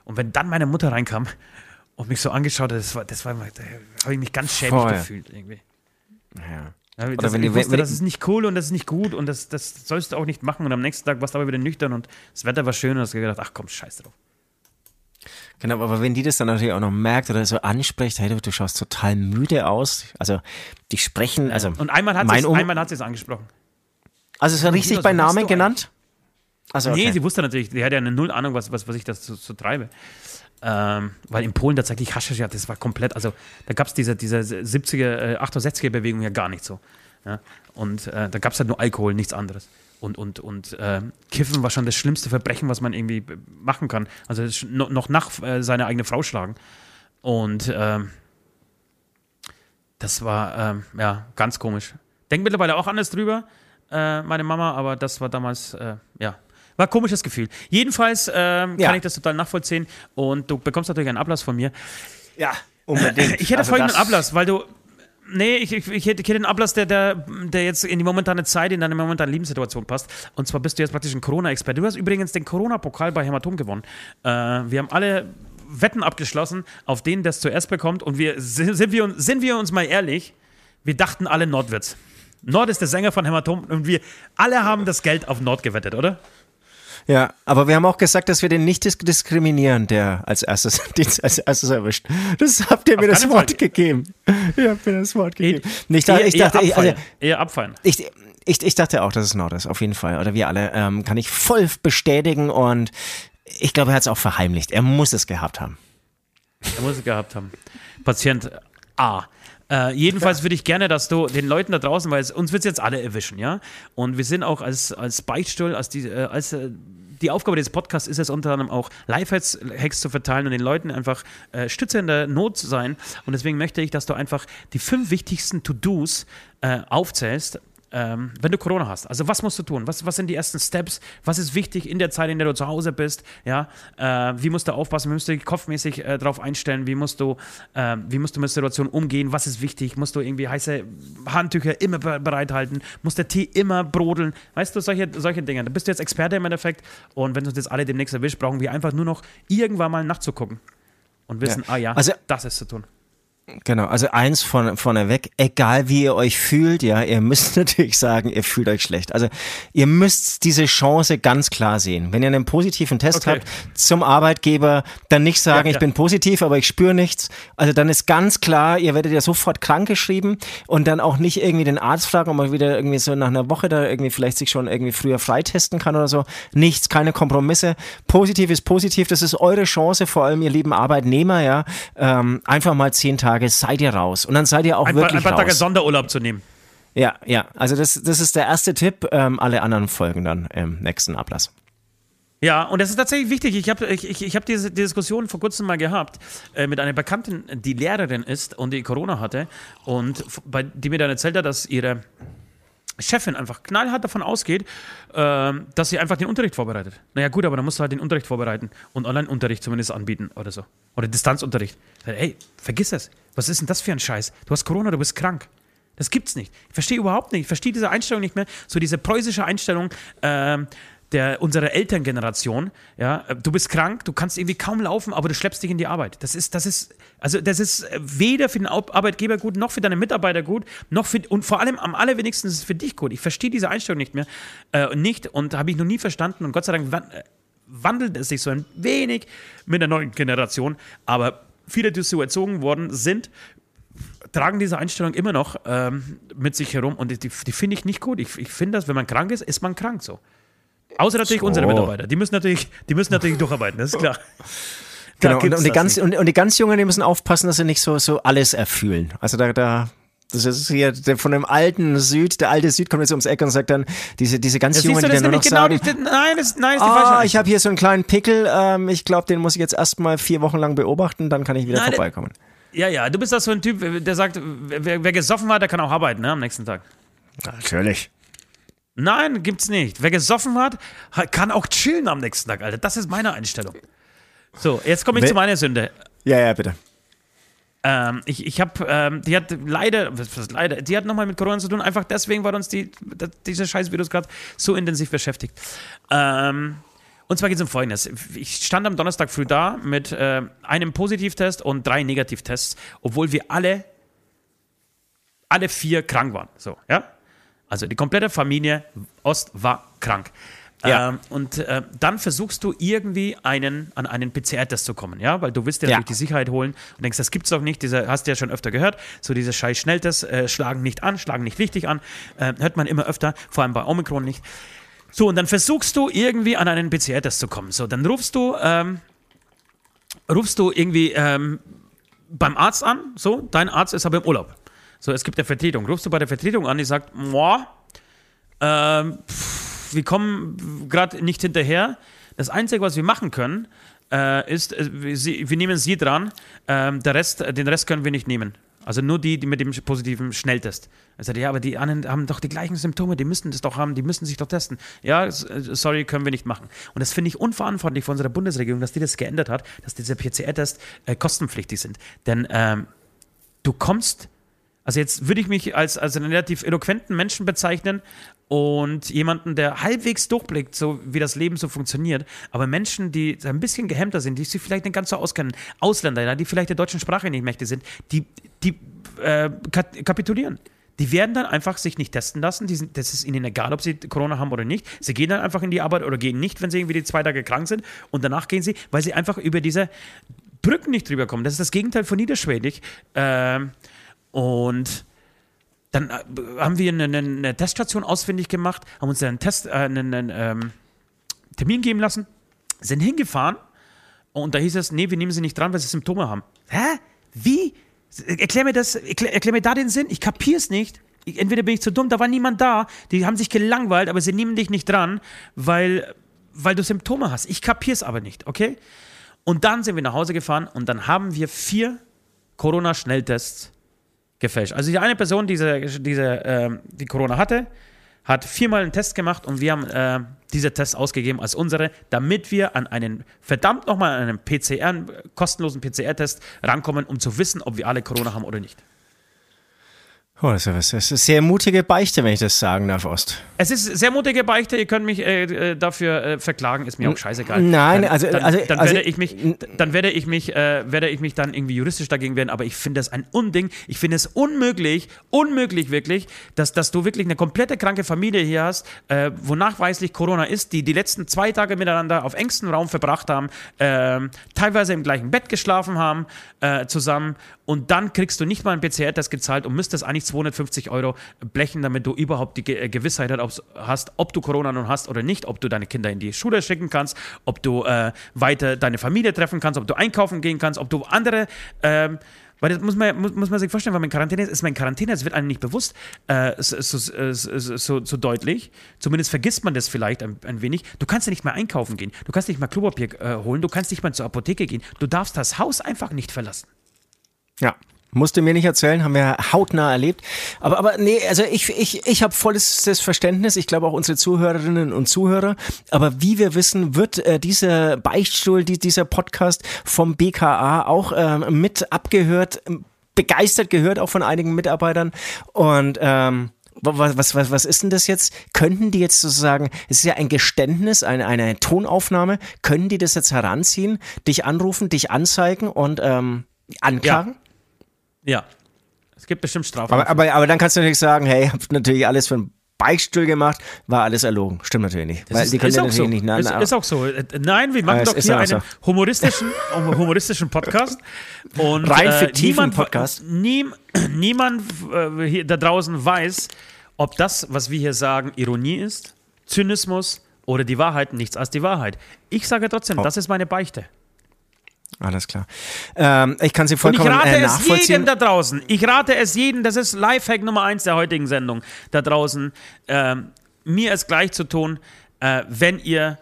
Und wenn dann meine Mutter reinkam und mich so angeschaut hat, das war, das war, da habe ich mich ganz schäbig Voll. gefühlt irgendwie. Ja. Ja, das, wenn ich wusste, wenn das ist nicht cool und das ist nicht gut und das, das sollst du auch nicht machen. Und am nächsten Tag warst du aber wieder nüchtern und das Wetter war schön und hast gedacht, ach komm, scheiß drauf. Genau, aber wenn die das dann natürlich auch noch merkt oder so anspricht, hey, du, du schaust total müde aus. Also die sprechen, also und einmal hat sie um es angesprochen. Also ist er richtig bei Namen genannt? Also, okay. Nee, sie wusste natürlich, die hat ja eine Null Ahnung, was, was, was ich da so, so treibe. Ähm, weil in Polen tatsächlich Haschisch, ja, das war komplett, also da gab es diese, diese 70er, äh, 68er Bewegung ja gar nicht so. Ja? Und äh, da gab es halt nur Alkohol, nichts anderes und, und, und äh, Kiffen war schon das schlimmste Verbrechen, was man irgendwie machen kann. Also noch nach äh, seine eigene Frau schlagen. Und äh, das war ähm, ja ganz komisch. Denkt mittlerweile auch anders drüber, äh, meine Mama, aber das war damals, äh, ja, war ein komisches Gefühl. Jedenfalls ähm, ja. kann ich das total nachvollziehen und du bekommst natürlich einen Ablass von mir. Ja, unbedingt. Ich hätte also folgenden Ablass, weil du Nee, ich, ich, ich, hätte, einen Ablass, der, der, der jetzt in die momentane Zeit, in deine momentane Lebenssituation passt. Und zwar bist du jetzt praktisch ein Corona-Experte. Du hast übrigens den Corona-Pokal bei Hämatom gewonnen. Äh, wir haben alle Wetten abgeschlossen, auf denen das zuerst bekommt. Und wir sind, wir, sind wir uns mal ehrlich, wir dachten alle Nordwärts. Nord ist der Sänger von Hämatom und wir alle haben das Geld auf Nord gewettet, oder? Ja, aber wir haben auch gesagt, dass wir den nicht dis diskriminieren, der als erstes, als erstes erwischt. Das habt ihr mir das Wort Fall. gegeben. Ihr habt mir das Wort gegeben. Ich, dachte, ich dachte, eher abfallen. Also, eher abfallen. Ich, ich, ich dachte auch, dass es Nord ist, auf jeden Fall. Oder wir alle. Ähm, kann ich voll bestätigen und ich glaube, er hat es auch verheimlicht. Er muss es gehabt haben. Er muss es gehabt haben. Patient A. Äh, jedenfalls würde ich gerne, dass du den Leuten da draußen, weil es, uns wird es jetzt alle erwischen, ja? Und wir sind auch als, als Beichtstuhl, als die, äh, als äh, die Aufgabe des Podcasts ist es unter anderem auch Lifehacks zu verteilen und den Leuten einfach äh, Stütze in der Not zu sein. Und deswegen möchte ich, dass du einfach die fünf wichtigsten To-Dos äh, aufzählst, ähm, wenn du Corona hast. Also was musst du tun? Was, was sind die ersten Steps? Was ist wichtig in der Zeit, in der du zu Hause bist? Ja, äh, wie musst du aufpassen? Wie musst du dich kopfmäßig äh, darauf einstellen? Wie musst du, äh, wie musst du mit der Situation umgehen? Was ist wichtig? Musst du irgendwie heiße Handtücher immer bereithalten? Muss der Tee immer brodeln? Weißt du, solche, solche Dinge. Da bist du jetzt Experte im Endeffekt. Und wenn du uns jetzt alle demnächst erwischt, brauchen wir einfach nur noch irgendwann mal nachzugucken und wissen, ja. ah ja, also, das ist zu tun. Genau, also eins von, vorneweg, egal wie ihr euch fühlt, ja, ihr müsst natürlich sagen, ihr fühlt euch schlecht. Also ihr müsst diese Chance ganz klar sehen. Wenn ihr einen positiven Test okay. habt zum Arbeitgeber, dann nicht sagen, ja, ja. ich bin positiv, aber ich spüre nichts. Also dann ist ganz klar, ihr werdet ja sofort krankgeschrieben und dann auch nicht irgendwie den Arzt fragen, ob man wieder irgendwie so nach einer Woche da irgendwie vielleicht sich schon irgendwie früher freitesten kann oder so. Nichts, keine Kompromisse. Positiv ist positiv, das ist eure Chance, vor allem ihr lieben Arbeitnehmer, ja, ähm, einfach mal zehn Tage Tage seid ihr raus. Und dann seid ihr auch ein wirklich paar, ein paar Tage Sonderurlaub zu nehmen. Ja, ja. Also das, das ist der erste Tipp. Ähm, alle anderen folgen dann im nächsten Ablass. Ja, und das ist tatsächlich wichtig. Ich habe ich, ich, ich hab diese Diskussion vor kurzem mal gehabt äh, mit einer Bekannten, die Lehrerin ist und die Corona hatte und bei, die mir dann erzählt hat, dass ihre Chefin einfach knallhart davon ausgeht, äh, dass sie einfach den Unterricht vorbereitet. Naja, gut, aber dann musst du halt den Unterricht vorbereiten und Online-Unterricht zumindest anbieten oder so. Oder Distanzunterricht. Ey, vergiss es. Was ist denn das für ein Scheiß? Du hast Corona, du bist krank. Das gibt's nicht. Ich verstehe überhaupt nicht. Ich verstehe diese Einstellung nicht mehr. So diese preußische Einstellung, äh, der, unserer Elterngeneration, ja, du bist krank, du kannst irgendwie kaum laufen, aber du schleppst dich in die Arbeit. Das ist, das ist, also das ist weder für den Arbeitgeber gut, noch für deine Mitarbeiter gut, noch für, und vor allem am allerwenigsten ist es für dich gut. Ich verstehe diese Einstellung nicht mehr, äh, nicht und habe ich noch nie verstanden und Gott sei Dank äh, wandelt es sich so ein wenig mit der neuen Generation, aber viele, die so erzogen worden sind, tragen diese Einstellung immer noch ähm, mit sich herum und die, die finde ich nicht gut. Ich, ich finde, dass wenn man krank ist, ist man krank so. Außer natürlich so. unsere Mitarbeiter. Die müssen natürlich, die müssen natürlich durcharbeiten, das ist klar. Genau, und, und, die ganz, und, und, die ganz Jungen, die müssen aufpassen, dass sie nicht so, so alles erfühlen. Also da, da das ist hier der, von dem alten Süd, der alte Süd kommt jetzt ums Eck und sagt dann, diese, diese ganz ja, Jungen, die dann nur noch genau sagen, die, nein, das, nein, ist die oh, ich habe hier so einen kleinen Pickel, ähm, ich glaube, den muss ich jetzt erstmal vier Wochen lang beobachten, dann kann ich wieder nein, vorbeikommen. Ja, ja, du bist doch so ein Typ, der sagt, wer, wer gesoffen hat, der kann auch arbeiten, ne, am nächsten Tag. Natürlich. Nein, gibt's nicht. Wer gesoffen hat, kann auch chillen am nächsten Tag, Alter. Das ist meine Einstellung. So, jetzt komme ich We zu meiner Sünde. Ja, ja, bitte. Ähm, ich ich habe, ähm, die hat leider, was leider, die hat nochmal mit Corona zu tun, einfach deswegen, weil uns die, dieser scheiß Virus gerade so intensiv beschäftigt. Ähm, und zwar geht es um Folgendes. Ich stand am Donnerstag früh da mit äh, einem Positivtest und drei Negativtests, obwohl wir alle, alle vier krank waren. So, ja? Also die komplette Familie Ost war krank. Ja. Ähm, und äh, dann versuchst du irgendwie einen, an einen PCR-Test zu kommen, ja, weil du willst ja, ja. die Sicherheit holen und denkst, das gibt's doch nicht, diese, hast du ja schon öfter gehört, so diese scheiß Schnelltests äh, schlagen nicht an, schlagen nicht richtig an, äh, hört man immer öfter, vor allem bei Omikron nicht. So, und dann versuchst du irgendwie an einen PCR-Test zu kommen. So, dann rufst du, ähm, rufst du irgendwie ähm, beim Arzt an, so, dein Arzt ist aber im Urlaub. So, es gibt eine Vertretung. Rufst du bei der Vertretung an, die sagt, boah, ähm, wir kommen gerade nicht hinterher. Das Einzige, was wir machen können, äh, ist, äh, wir, nehmen sie dran, äh, der Rest, den Rest können wir nicht nehmen. Also nur die, die mit dem positiven Schnelltest. Er sagt, ja, aber die anderen haben doch die gleichen Symptome, die müssen das doch haben, die müssen sich doch testen. Ja, äh, sorry, können wir nicht machen. Und das finde ich unverantwortlich von unserer Bundesregierung, dass die das geändert hat, dass diese PCR-Tests äh, kostenpflichtig sind. Denn ähm, du kommst also jetzt würde ich mich als, als einen relativ eloquenten Menschen bezeichnen und jemanden, der halbwegs durchblickt, so wie das Leben so funktioniert. Aber Menschen, die ein bisschen gehemmter sind, die sich vielleicht nicht ganz so auskennen, Ausländer, die vielleicht der deutschen Sprache nicht mächtig sind, die, die äh, kapitulieren. die werden dann einfach sich nicht testen lassen. Die sind, das ist ihnen egal, ob sie Corona haben oder nicht. Sie gehen dann einfach in die Arbeit oder gehen nicht, wenn sie irgendwie die zwei Tage krank sind. Und danach gehen sie, weil sie einfach über diese Brücken nicht drüber kommen. Das ist das Gegenteil von niederschwellig. Ähm, und dann äh, haben wir eine, eine, Teststation ausfindig gemacht, haben uns einen, Test, äh, einen, einen ähm, Termin geben lassen, sind hingefahren und da hieß es, nee, wir nehmen sie nicht dran, weil sie Symptome haben. Hä? Wie? Erklär mir das, erklär, erklär mir da den Sinn. Ich kapier's nicht. Ich, entweder bin ich zu dumm, da war niemand da, die haben sich gelangweilt, aber sie nehmen dich nicht dran, weil, weil du Symptome hast. Ich kapier's aber nicht, okay? Und dann sind wir nach Hause gefahren und dann haben wir vier Corona-Schnelltests gefälscht. Also die eine Person, diese, diese, äh, die Corona hatte, hat viermal einen Test gemacht und wir haben äh, diese Tests ausgegeben als unsere, damit wir an einen, verdammt nochmal an einen PCR, kostenlosen PCR-Test rankommen, um zu wissen, ob wir alle Corona haben oder nicht. Oh, das ist eine sehr mutige Beichte, wenn ich das sagen darf, Ost. Es ist sehr mutige Beichte, ihr könnt mich äh, äh dafür äh, verklagen, ist mir auch scheißegal. Nein, dann, also, dann, also, dann also, werde ich mich, dann werde ich mich, äh, werde ich mich dann irgendwie juristisch dagegen wehren, aber ich finde das ein Unding. Ich finde es unmöglich, unmöglich wirklich, dass, dass du wirklich eine komplette kranke Familie hier hast, äh, wo nachweislich Corona ist, die die letzten zwei Tage miteinander auf engstem Raum verbracht haben, ähm, teilweise im gleichen Bett geschlafen haben, äh, zusammen und dann kriegst du nicht mal einen PCR-Test gezahlt und müsstest eigentlich 250 Euro blechen, damit du überhaupt die äh, Gewissheit hast, ob du Corona nun hast oder nicht, ob du deine Kinder in die Schule schicken kannst, ob du äh, weiter deine Familie treffen kannst, ob du einkaufen gehen kannst, ob du andere. Ähm, weil das muss man, muss, muss man sich vorstellen, weil man in Quarantäne ist, ist man in Quarantäne, das wird einem nicht bewusst äh, so, so, so, so, deutlich. Zumindest vergisst man das vielleicht ein, ein, wenig. Du kannst ja nicht mehr einkaufen gehen, du kannst nicht mal Klopapier äh, holen, du kannst nicht mal zur Apotheke gehen. Du darfst das Haus einfach nicht verlassen. Ja. Musste mir nicht erzählen, haben wir hautnah erlebt. Aber, aber nee, also ich, ich, ich habe volles Verständnis. Ich glaube auch unsere Zuhörerinnen und Zuhörer. Aber wie wir wissen, wird äh, dieser Beichtstuhl, die, dieser Podcast vom BKA auch ähm, mit abgehört, begeistert gehört, auch von einigen Mitarbeitern. Und ähm, was, was, was, was ist denn das jetzt? Könnten die jetzt sozusagen, es ist ja ein Geständnis, eine, eine Tonaufnahme, können die das jetzt heranziehen, dich anrufen, dich anzeigen und ähm, anklagen? Ja. Ja. Es gibt bestimmt Strafen. Aber, aber, aber dann kannst du natürlich sagen, hey, habt natürlich alles für einen Beichtstuhl gemacht, war alles erlogen. Stimmt natürlich nicht. Das weil ist, die können ja natürlich so. nicht. Nein, ist, ist, auch so. Äh, nein, wir machen doch hier einen so. humoristischen, humoristischen Podcast. Und, Rein äh, fiktiven niemand, Podcast. Nie, niemand äh, da draußen weiß, ob das, was wir hier sagen, Ironie ist, Zynismus oder die Wahrheit, nichts als die Wahrheit. Ich sage trotzdem, oh. das ist meine Beichte. Alles klar. Ähm, ich kann Sie vollkommen Und ich rate äh, es jedem da draußen. Ich rate es jedem, das ist Lifehack Nummer eins der heutigen Sendung da draußen, ähm, mir es gleich zu tun, äh, wenn ihr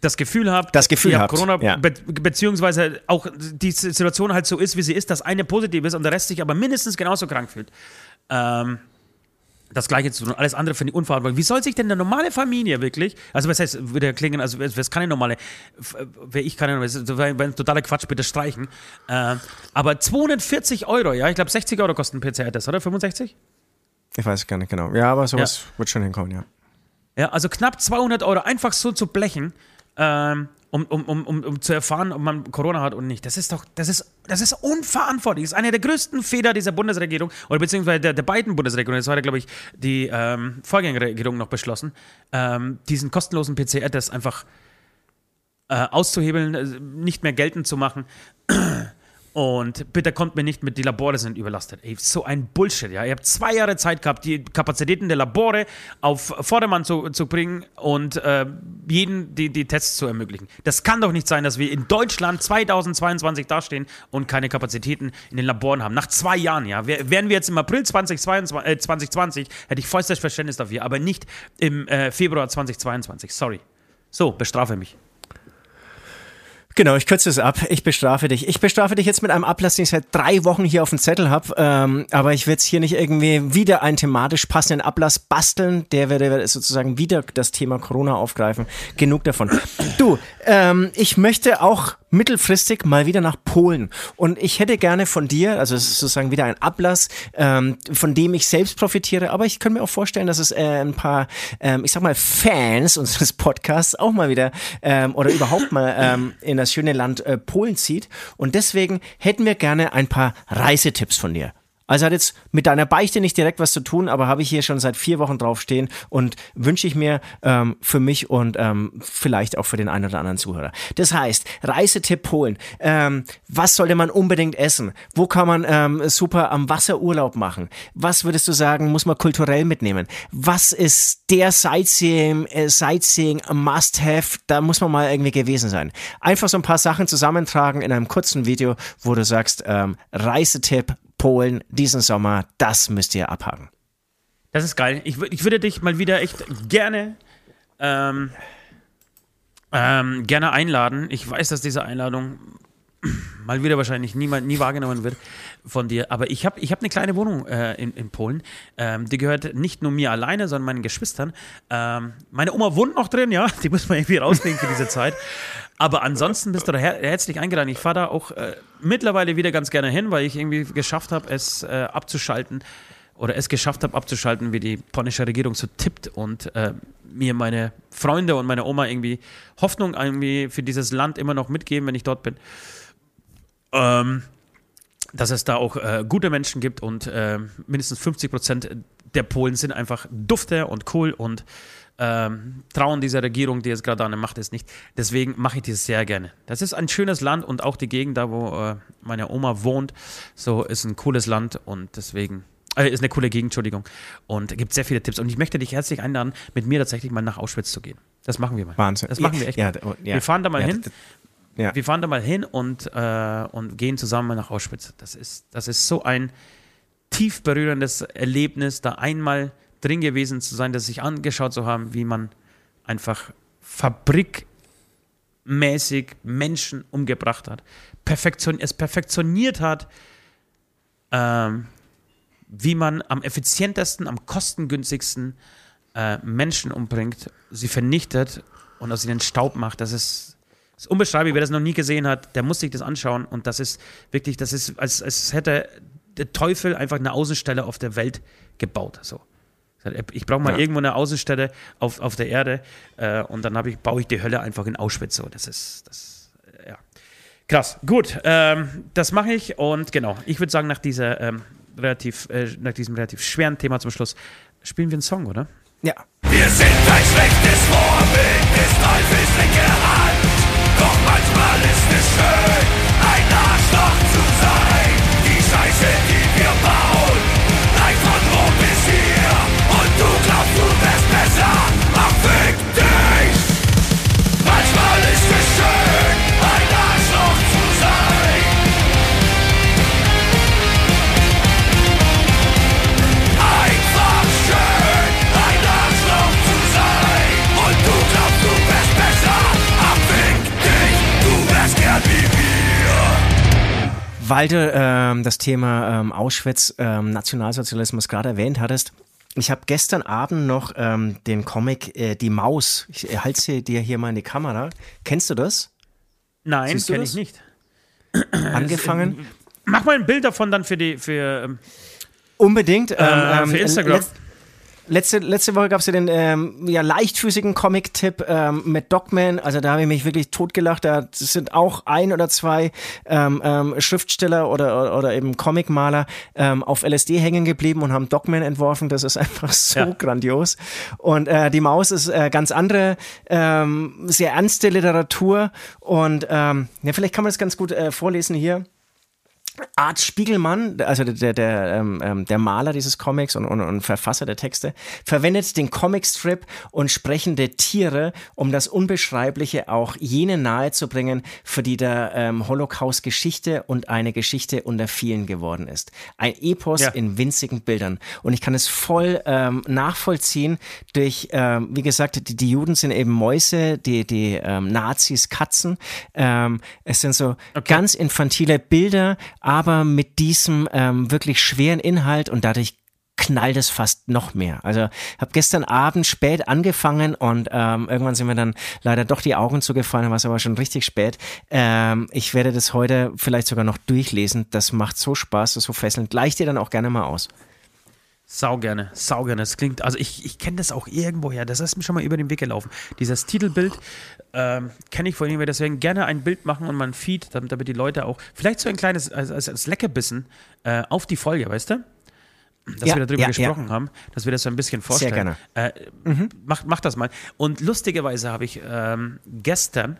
das Gefühl habt, das Gefühl ihr habt, Corona, ja. be beziehungsweise auch die Situation halt so ist, wie sie ist, dass eine positiv ist und der Rest sich aber mindestens genauso krank fühlt. Ähm, das Gleiche zu tun. Alles andere finde ich unverantwortlich. Wie soll sich denn eine normale Familie wirklich, also was heißt, würde klingen, also was kann eine normale, wäre ich keine, das wäre ein totaler Quatsch, bitte streichen. Äh, aber 240 Euro, ja, ich glaube 60 Euro kosten ein PCR-Test, oder? 65? Ich weiß gar nicht genau. Ja, aber sowas ja. wird schon hinkommen, ja. Ja, also knapp 200 Euro einfach so zu blechen. Ähm, um, um, um, um, zu erfahren, ob man Corona hat und nicht. Das ist doch, das ist, das ist unverantwortlich. Das ist eine der größten Fehler dieser Bundesregierung oder beziehungsweise der, der beiden Bundesregierungen. Das war, glaube ich, die ähm, Vorgängerregierung noch beschlossen, ähm, diesen kostenlosen PCR-Test einfach äh, auszuhebeln, äh, nicht mehr geltend zu machen. Und bitte kommt mir nicht mit, die Labore sind überlastet. Ey, so ein Bullshit, ja. Ihr habt zwei Jahre Zeit gehabt, die Kapazitäten der Labore auf Vordermann zu, zu bringen und äh, jeden die, die Tests zu ermöglichen. Das kann doch nicht sein, dass wir in Deutschland 2022 dastehen und keine Kapazitäten in den Laboren haben. Nach zwei Jahren, ja. Wären wir jetzt im April 2022, äh, 2020, hätte ich vollstes Verständnis dafür, aber nicht im äh, Februar 2022. Sorry. So, bestrafe mich. Genau, ich kürze es ab. Ich bestrafe dich. Ich bestrafe dich jetzt mit einem Ablass, den ich seit drei Wochen hier auf dem Zettel habe. Ähm, aber ich werde jetzt hier nicht irgendwie wieder einen thematisch passenden Ablass basteln. Der werde sozusagen wieder das Thema Corona aufgreifen. Genug davon. Du, ähm, ich möchte auch mittelfristig mal wieder nach Polen. Und ich hätte gerne von dir, also es ist sozusagen wieder ein Ablass, ähm, von dem ich selbst profitiere, aber ich könnte mir auch vorstellen, dass es äh, ein paar, ähm, ich sag mal, Fans unseres Podcasts auch mal wieder ähm, oder überhaupt mal ähm, in das schöne Land äh, Polen zieht. Und deswegen hätten wir gerne ein paar Reisetipps von dir Also hat jetzt mit deiner Beichte nicht direkt was zu tun, aber habe ich hier schon seit vier Wochen draufstehen und wünsche ich mir ähm, für mich und ähm, vielleicht auch für den einen oder anderen Zuhörer. Das heißt, Reisetipp Polen. Ähm, was sollte man unbedingt essen? Wo kann man ähm, super am Wasser Urlaub machen? Was würdest du sagen, muss man kulturell mitnehmen? Was ist der Sightseeing, äh, Sightseeing Must-Have? Da muss man mal irgendwie gewesen sein. Einfach so ein paar Sachen zusammentragen in einem kurzen Video, wo du sagst, ähm, Reisetipp Polen diesen Sommer, das müsst ihr abhaken. Das ist geil. Ich, ich würde dich mal wieder echt gerne, ähm, ähm, gerne einladen. Ich weiß, dass diese Einladung mal wieder wahrscheinlich niemand, nie wahrgenommen wird von dir. Aber ich habe ich hab eine kleine Wohnung äh, in, in Polen. Ähm, die gehört nicht nur mir alleine, sondern meinen Geschwistern. Ähm, meine Oma wohnt noch drin, ja. Die muss man irgendwie rausnehmen für diese Zeit. Aber ansonsten bist du da her herzlich eingeladen. Ich fahre da auch äh, mittlerweile wieder ganz gerne hin, weil ich irgendwie geschafft habe, es äh, abzuschalten oder es geschafft habe, abzuschalten, wie die polnische Regierung so tippt und äh, mir meine Freunde und meine Oma irgendwie Hoffnung irgendwie für dieses Land immer noch mitgeben, wenn ich dort bin. Ähm, dass es da auch äh, gute Menschen gibt und äh, mindestens 50 Prozent der Polen sind einfach dufte und cool und ähm, trauen dieser Regierung, die jetzt gerade an der Macht ist, nicht. Deswegen mache ich das sehr gerne. Das ist ein schönes Land und auch die Gegend, da wo äh, meine Oma wohnt, so ist ein cooles Land und deswegen äh, ist eine coole Gegend, Entschuldigung. Und gibt sehr viele Tipps. Und ich möchte dich herzlich einladen, mit mir tatsächlich mal nach Auschwitz zu gehen. Das machen wir mal. Wahnsinn. Das machen wir echt. Ja, ja, wir fahren da mal ja, hin. Ja. Wir fahren da mal hin und, äh, und gehen zusammen nach Auschwitz. Das ist, das ist so ein tief berührendes Erlebnis, da einmal drin gewesen zu sein, das sich angeschaut zu haben, wie man einfach fabrikmäßig Menschen umgebracht hat, perfektion es perfektioniert hat, ähm, wie man am effizientesten, am kostengünstigsten äh, Menschen umbringt, sie vernichtet und aus ihnen Staub macht. Das ist, das ist unbeschreiblich. Wer das noch nie gesehen hat, der muss sich das anschauen. Und das ist wirklich, das ist, als, als hätte der Teufel einfach eine Außenstelle auf der Welt gebaut. So. Ich brauche mal ja. irgendwo eine Außenstelle auf, auf der Erde äh, und dann ich, baue ich die Hölle einfach in Auschwitz. So, das ist, das, äh, ja. Krass. Gut, ähm, das mache ich und genau, ich würde sagen, nach, dieser, ähm, relativ, äh, nach diesem relativ schweren Thema zum Schluss spielen wir einen Song, oder? Ja. Wir sind ein schlechtes Vorbild des Teufels linke Hand, doch manchmal ist es schön, ein Arschloch zu sein. Die Scheiße, die wir bauen, reicht von Rom bis hier. Und du glaubst, du wärst Weil du ähm, das Thema ähm, Auschwitz, ähm, Nationalsozialismus gerade erwähnt hattest, ich habe gestern Abend noch ähm, den Comic äh, Die Maus, ich halte sie dir hier mal in die Kamera. Kennst du das? Nein, kenne ich nicht. Angefangen? Mach mal ein Bild davon dann für die, für, ähm, Unbedingt. Ähm, äh, ähm, für Instagram. letz- Letzte, letzte Woche gab es ja den ähm, ja, leichtfüßigen Comic-Tipp ähm, mit Dogman. Also da habe ich mich wirklich totgelacht. Da sind auch ein oder zwei ähm, ähm, Schriftsteller oder, oder, oder eben Comicmaler ähm, auf LSD hängen geblieben und haben Dogman entworfen. Das ist einfach so Ja. grandios. Und äh, die Maus ist äh, ganz andere, ähm, sehr ernste Literatur. Und ähm, ja, vielleicht kann man das ganz gut äh, vorlesen hier. Art Spiegelmann, also der, der, ähm, ähm, der Maler dieses Comics und, und, und Verfasser der Texte, verwendet den Comicstrip und sprechende Tiere, um das Unbeschreibliche auch jenen nahezubringen, für die der ähm, Holocaust Geschichte und eine Geschichte unter vielen geworden ist. Ein Epos Ja. in winzigen Bildern. Und ich kann es voll ähm, nachvollziehen durch, ähm, wie gesagt, die, die Juden sind eben Mäuse, die, die ähm, Nazis Katzen. Ähm, es sind so ganz infantile Bilder, aber mit diesem ähm, wirklich schweren Inhalt und dadurch knallt es fast noch mehr. Also habe gestern Abend spät angefangen und ähm, irgendwann sind mir dann leider doch die Augen zugefallen, war es aber schon richtig spät. Ähm, ich werde das heute vielleicht sogar noch durchlesen. Das macht so Spaß, das ist so fesselnd. Gleich dir dann auch gerne mal aus. Sau gerne, sau gerne. Das klingt, also ich, ich kenne das auch irgendwoher. Das ist mir schon mal über den Weg gelaufen. Dieses Titelbild ähm, kenne ich von Ihnen. Deswegen gerne ein Bild machen und mein Feed, damit, damit die Leute auch, vielleicht so ein kleines, als, als, als Leckerbissen äh, auf die Folge, weißt du? Dass Ja, wir darüber ja, gesprochen haben, dass wir das so ein bisschen vorstellen. gerne. Äh, mach, mach das mal. Und lustigerweise habe ich ähm, gestern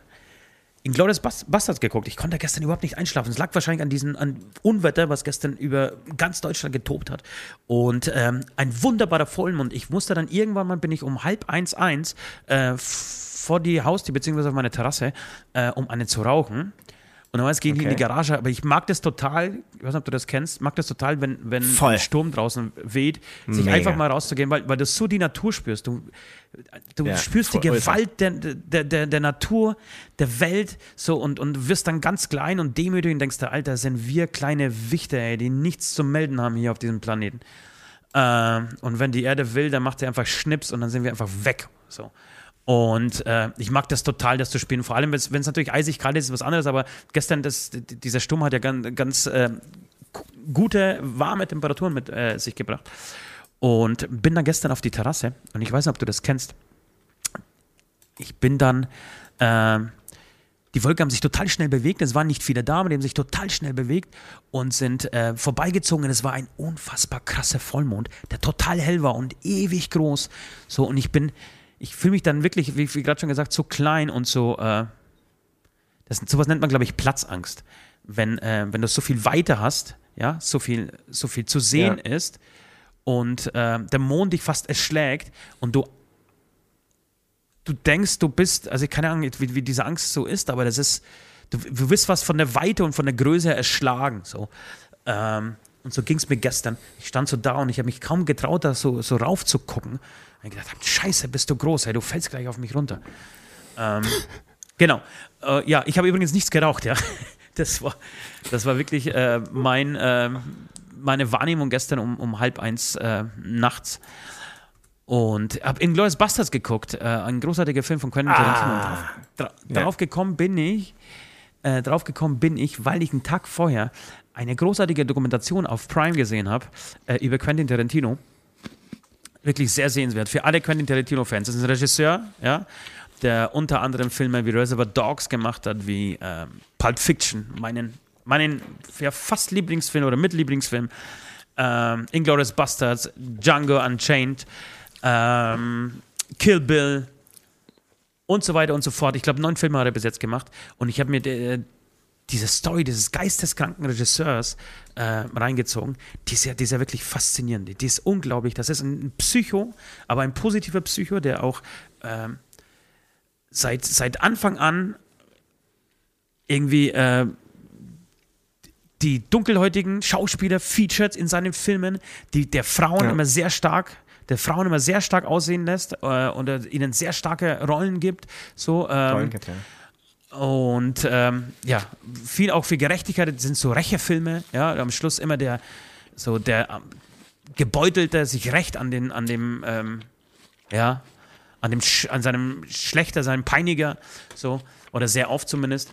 in Glorious Bas- Bastards geguckt. Ich konnte gestern überhaupt nicht einschlafen. Es lag wahrscheinlich an diesem an Unwetter, was gestern über ganz Deutschland getobt hat. Und ähm, ein wunderbarer Vollmond. Ich musste dann irgendwann mal, bin ich um halb eins, eins äh, vor die Haustür, beziehungsweise auf meine Terrasse, äh, um eine zu rauchen. Und dann ging ich in die Okay. Garage, aber ich mag das total, ich weiß nicht, ob du das kennst, mag das total, wenn, wenn Voll. ein Sturm draußen weht, sich Mega. einfach mal rauszugehen, weil, weil du so die Natur spürst. Du, du Ja, spürst die. Gewalt der, der, der, der Natur, der Welt, so und, und wirst dann ganz klein und demütig und denkst, Alter, sind wir kleine Wichter, ey, die nichts zu melden haben hier auf diesem Planeten. Ähm, und wenn die Erde will, dann macht sie einfach Schnips und dann sind wir einfach weg. So. Und äh, ich mag das total, das zu spielen. Vor allem, wenn es natürlich eisig kalt ist, ist was anderes, aber gestern, das, dieser Sturm hat ja ganz, ganz äh, gu- gute, warme Temperaturen mit äh, sich gebracht. Und bin dann gestern auf die Terrasse und ich weiß nicht, ob du das kennst. Ich bin dann, ähm, die Wolken haben sich total schnell bewegt. Es waren nicht viele da, aber die haben sich total schnell bewegt und sind äh, vorbeigezogen. Es war ein unfassbar krasser Vollmond, der total hell war und ewig groß. So, und ich bin, ich fühle mich dann wirklich, wie, wie gerade schon gesagt, so klein und so, äh, das, sowas nennt man, glaube ich, Platzangst. Wenn, äh, wenn du so viel weiter hast, ja, so viel, so viel zu sehen Ja. ist und äh, der Mond dich fast erschlägt und du du denkst, du bist, also keine Ahnung, wie, wie diese Angst so ist, aber das ist, du, du wirst was von der Weite und von der Größe erschlagen. So. Ähm, und so ging es mir gestern. Ich stand so da und ich habe mich kaum getraut, da so, so rauf zu gucken. Und ich gedacht, scheiße, bist du groß, ey, du fällst gleich auf mich runter. Ähm, genau. Äh, ja, ich habe übrigens nichts geraucht, ja. Das war, das war wirklich äh, mein, äh, meine Wahrnehmung gestern um, um halb eins äh, nachts. Und habe Inglourious Bastards geguckt, äh, ein großartiger Film von Quentin Tarantino. Ah. Drauf, dra Ja. Gekommen bin ich, äh, drauf gekommen bin ich, weil ich einen Tag vorher eine großartige Dokumentation auf Prime gesehen habe äh, über Quentin Tarantino. Wirklich sehr sehenswert. Für alle Quentin Tarantino-Fans. Das ist ein Regisseur, ja, der unter anderem Filme wie Reservoir Dogs gemacht hat, wie ähm, Pulp Fiction, meinen, meinen ja, fast Lieblingsfilm oder Mitlieblingsfilm. Ähm, Inglourious Bastards, Django Unchained, ähm, Kill Bill und so weiter und so fort. Ich glaube, neun Filme hat er bis jetzt gemacht. Und ich habe mir äh, diese Story dieses geisteskranken Regisseurs äh, reingezogen. Die ist, ja, die ist ja wirklich faszinierend. Die, ist unglaublich. Das ist ein Psycho, aber ein positiver Psycho, der auch ähm, seit, seit Anfang an irgendwie äh, die dunkelhäutigen Schauspieler featured in seinen Filmen, die der Frauen Ja. immer sehr stark, der Frauen immer sehr stark aussehen lässt äh, und er ihnen sehr starke Rollen gibt. So, ähm, Rollenkette, ja. Und ähm, ja, viel auch für Gerechtigkeit sind so Rächefilme, ja, am Schluss immer der, so der ähm, Gebeutelte sich rächt an den, an dem, ähm, ja, an dem, Sch an seinem Schlechter, seinem Peiniger, so, oder sehr oft zumindest.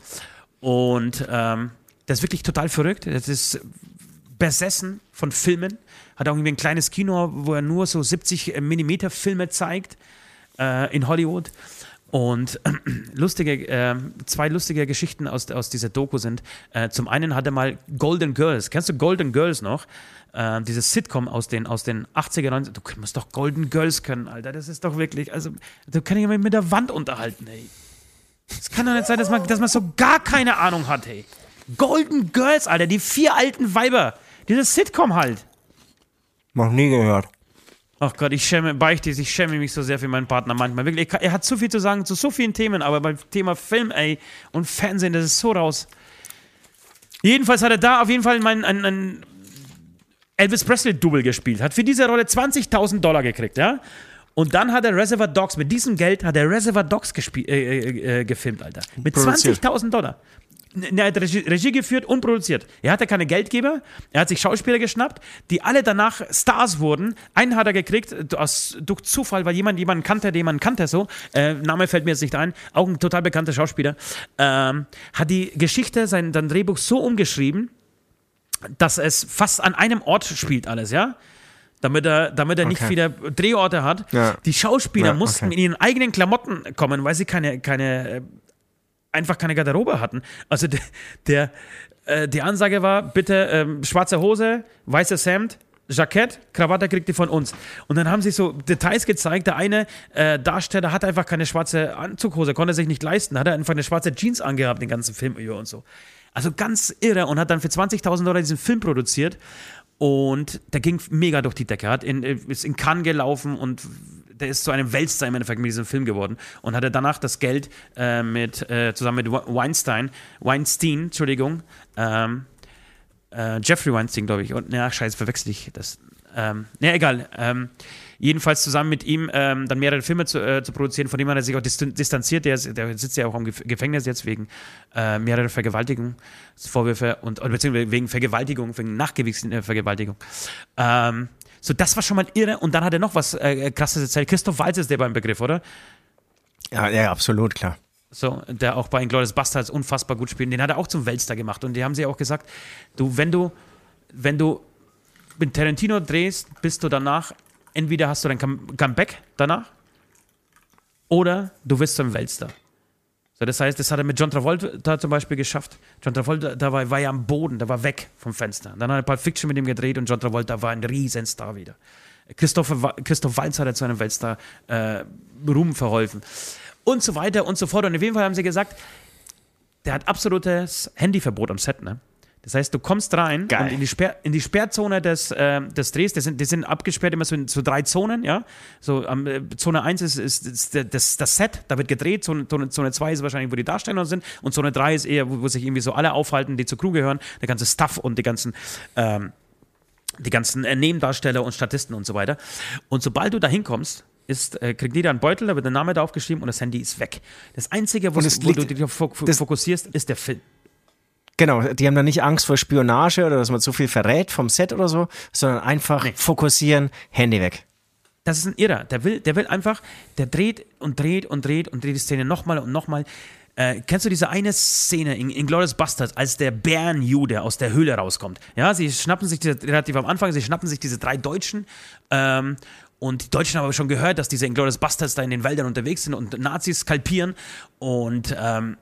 Und ähm, das ist wirklich total verrückt. Das ist besessen von Filmen. Hat auch irgendwie ein kleines Kino, wo er nur so 70 Millimeter Filme zeigt äh, in Hollywood. Und äh, lustige, äh, zwei lustige Geschichten aus, aus dieser Doku sind. Äh, zum einen hat er mal Golden Girls. Kennst du Golden Girls noch? Äh, dieses Sitcom aus den, aus den 80er, 90er. Du musst doch Golden Girls können, Alter. Das ist doch wirklich, also, du kannst dich mit der Wand unterhalten, ey. Es kann doch nicht sein, dass man, dass man so gar keine Ahnung hat, ey. Golden Girls, Alter, die vier alten Weiber. Dieses Sitcom halt. Noch nie gehört. Ach Gott, ich schäme, beichte ich schäme mich so sehr für meinen Partner manchmal. Wirklich, er hat zu viel zu sagen zu so vielen Themen, aber beim Thema Film, ey, und Fernsehen, das ist so raus. Jedenfalls hat er da auf jeden Fall mein, ein, ein Elvis Presley-Double gespielt, hat für diese Rolle 20.000 Dollar gekriegt, ja? Und dann hat er Reservoir Dogs, mit diesem Geld hat er Reservoir Dogs äh, äh, äh, gefilmt, Alter. Mit Produziert. 20.000 Dollar. Er hat Regie, Regie geführt und produziert. Er hatte keine Geldgeber, er hat sich Schauspieler geschnappt, die alle danach Stars wurden. Einen hat er gekriegt aus, durch Zufall, weil jemand jemanden kannte, der jemanden kannte so. Äh, Name fällt mir jetzt nicht ein. Auch ein total bekannter Schauspieler. Ähm, hat die Geschichte, sein, sein Drehbuch so umgeschrieben, dass es fast an einem Ort spielt alles, ja? damit er, damit er nicht Okay. wieder Drehorte hat. Ja. Die Schauspieler Ja, mussten okay. in ihren eigenen Klamotten kommen, weil sie keine, keine, äh, einfach keine Garderobe hatten. Also der, der äh, die Ansage war, bitte ähm, schwarze Hose, weißes Hemd, Jackett, Krawatte kriegt ihr von uns. Und dann haben sie so Details gezeigt. Der eine äh, Darsteller hatte einfach keine schwarze Anzughose, konnte sich nicht leisten, hat er einfach eine schwarze Jeans angehabt, den ganzen Film über und so. Also ganz irre und hat dann für 20.000 Dollar diesen Film produziert. Und der ging mega durch die Decke. Hat in, ist in Cannes gelaufen und der ist zu einem Weltstar im Endeffekt mit diesem Film geworden und hatte danach das Geld äh, mit, äh, zusammen mit Weinstein, Weinstein, Entschuldigung, ähm, äh, Jeffrey Weinstein, glaube ich. Und, na, scheiße, verwechsel ich das. Ähm, na, egal. Ähm, jedenfalls zusammen mit ihm ähm, dann mehrere Filme zu, äh, zu produzieren, von dem hat er sich auch distan- distanziert. Der, der sitzt ja auch im Gef- Gefängnis jetzt wegen äh, mehrerer Vergewaltigungsvorwürfe und beziehungsweise wegen Vergewaltigung, wegen nachgewiesenen Vergewaltigung. Ähm, so, das war schon mal irre. Und dann hat er noch was äh, krasses erzählt. Christoph Waltz ist der beim Begriff, oder? Ja, ja, absolut, klar. So, der auch bei Inglourious Bastards unfassbar gut spielt. Den hat er auch zum Weltstar gemacht. Und die haben sie auch gesagt, du, wenn du, wenn du mit Tarantino drehst, bist du danach, entweder hast du dein Come- Comeback danach oder du wirst zum Weltstar. So, das heißt, das hat er mit John Travolta zum Beispiel geschafft. John Travolta, da war, war ja am Boden, der war weg vom Fenster. Dann hat er Pulp Fiction mit ihm gedreht und John Travolta war ein Riesenstar wieder. Christoph, Christoph Waltz hat er zu einem Weltstar äh, Ruhm verholfen. Und so weiter und so fort. Und auf jeden Fall haben sie gesagt, der hat absolutes Handyverbot am Set, ne? Das heißt, du kommst rein Geil. und in die, Sperr, in die Sperrzone des, ähm, des Drehs, die sind, die sind abgesperrt immer so in so drei Zonen, ja. So, am, äh, Zone 1 ist, ist, ist das, das Set, da wird gedreht, Zone, Zone, Zone 2 ist wahrscheinlich, wo die Darsteller sind und Zone 3 ist eher, wo, wo sich irgendwie so alle aufhalten, die zur Crew gehören, der ganze Stuff und die ganzen ähm, die ganzen äh, Nebendarsteller und Statisten und so weiter. Und sobald du da hinkommst, ist, äh, kriegt jeder einen Beutel, da wird der Name draufgeschrieben und das Handy ist weg. Das Einzige, wo, wo du dich fokussierst, ist der Film. Genau, die haben da nicht Angst vor Spionage oder dass man zu viel verrät vom Set oder so, sondern einfach Nee. fokussieren, Handy weg. Das ist ein Irrer. Der will, der will einfach, der dreht und dreht und dreht und dreht die Szene nochmal und nochmal. Äh, kennst du diese eine Szene in Inglourious Bastards, als der Bärenjude aus der Höhle rauskommt? Ja, sie schnappen sich diese, relativ am Anfang, sie schnappen sich diese drei Deutschen. Ähm, und die Deutschen haben aber schon gehört, dass diese Inglourious Bastards da in den Wäldern unterwegs sind und Nazis skalpieren. Und ähm,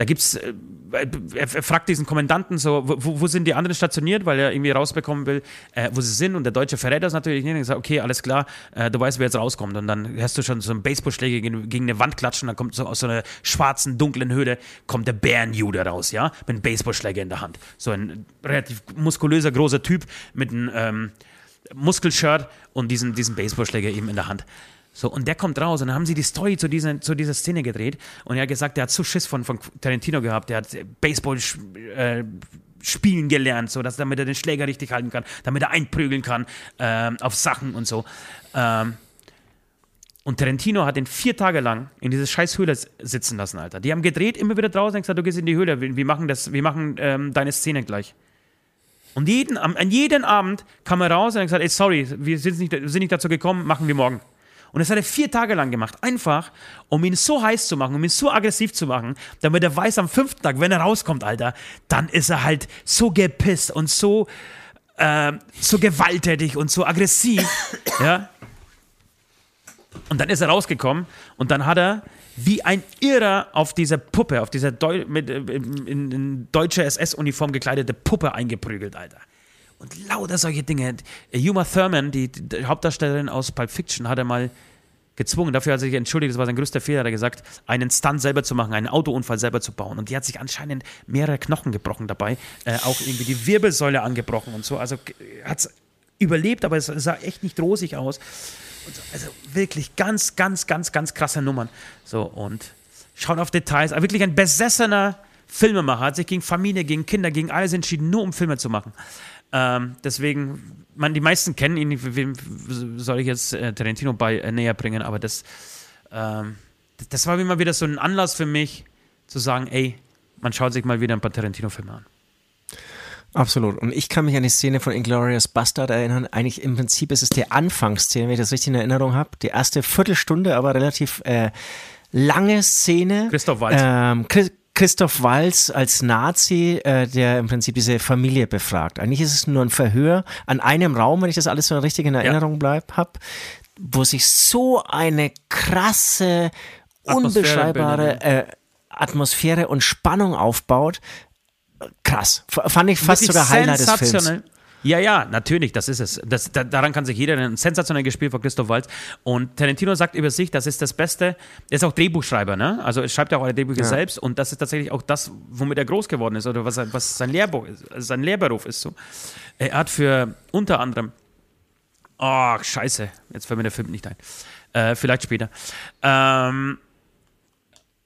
da gibt's, äh, er, fragt diesen Kommandanten so, wo, wo sind die anderen stationiert, weil er irgendwie rausbekommen will, äh, wo sie sind. Und der Deutsche verrät das natürlich nicht. Und sagt, okay, alles klar, äh, du weißt, wer jetzt rauskommt. Und dann hörst du schon so einen Baseballschläger gegen, gegen eine Wand klatschen. Dann kommt so aus so einer schwarzen, dunklen Höhle kommt der Bärenjude raus, ja, mit einem Baseballschläger in der Hand. So ein relativ muskulöser, großer Typ mit einem ähm, Muskelshirt und diesen, diesen Baseballschläger eben in der Hand. So, und der kommt raus und dann haben sie die Story zu dieser, zu dieser Szene gedreht und er hat gesagt, der hat so Schiss von, von Tarantino gehabt, der hat Baseball äh, spielen gelernt, so dass damit er den Schläger richtig halten kann, damit er einprügeln kann ähm, auf Sachen und so. Ähm, und Tarantino hat ihn vier Tage lang in diese scheiß Höhle sitzen lassen, Alter. Die haben gedreht, immer wieder draußen und gesagt, du gehst in die Höhle, wir, machen, das, wir machen ähm, deine Szene gleich. Und jeden, an jeden Abend kam er raus und hat gesagt, ey, sorry, wir sind nicht, sind nicht dazu gekommen, machen wir morgen. Und das hat er vier Tage lang gemacht. Einfach, um ihn so heiß zu machen, um ihn so aggressiv zu machen, damit er weiß, am fünften Tag, wenn er rauskommt, Alter, dann ist er halt so gepisst und so, äh, so gewalttätig und so aggressiv. ja. Und dann ist er rausgekommen und dann hat er wie ein Irrer auf diese Puppe, auf diese Deu mit, äh, in, in deutsche SS-Uniform gekleidete Puppe eingeprügelt, Alter. Und lauter solche Dinge. Uma Thurman, die, die Hauptdarstellerin aus Pulp Fiction, hat er mal gezwungen, dafür hat er sich entschuldigt, das war sein größter Fehler, hat er gesagt, einen Stunt selber zu machen, einen Autounfall selber zu bauen. Und die hat sich anscheinend mehrere Knochen gebrochen dabei, äh, auch irgendwie die Wirbelsäule angebrochen und so. Also hat es überlebt, aber es sah echt nicht rosig aus. So, also wirklich ganz, ganz, ganz, ganz krasse Nummern. So, und schaut auf Details. Aber wirklich ein besessener Filmemacher, hat sich gegen Familie, gegen Kinder, gegen alles entschieden, nur um Filme zu machen. Ähm, deswegen, man, die meisten kennen ihn, wem soll ich jetzt äh, Tarantino bei äh, näher bringen, aber das, ähm, das, war immer wieder so ein Anlass für mich, zu sagen, ey, man schaut sich mal wieder ein paar Tarantino-Filme an. Absolut. Und ich kann mich an die Szene von Inglourious Bastard erinnern. Eigentlich im Prinzip ist es die Anfangsszene, wenn ich das richtig in Erinnerung habe. Die erste Viertelstunde, aber relativ äh, lange Szene. Christoph Waltz. Ähm, Chris, Christoph Walz als Nazi, äh, der im Prinzip diese Familie befragt. Eigentlich ist es nur ein Verhör an einem Raum, wenn ich das alles so richtig in Erinnerung bleib, hab, wo sich so eine krasse, unbeschreibbare äh, Atmosphäre und Spannung aufbaut. Krass. Fand ich fast sogar Highlight des Films. Ja, ja, natürlich, das ist es. Das, da, daran kann sich jeder ein sensationell gespielt von Christoph Waltz. Und Tarantino sagt über sich, das ist das Beste. Er ist auch Drehbuchschreiber, ne? Also er schreibt ja auch alle Drehbücher ja. selbst und das ist tatsächlich auch das, womit er groß geworden ist oder was, was sein Lehrbuch ist, sein Lehrberuf ist so. Er hat für unter anderem, oh, scheiße, jetzt fällt mir der Film nicht ein. Äh, vielleicht später. Ähm,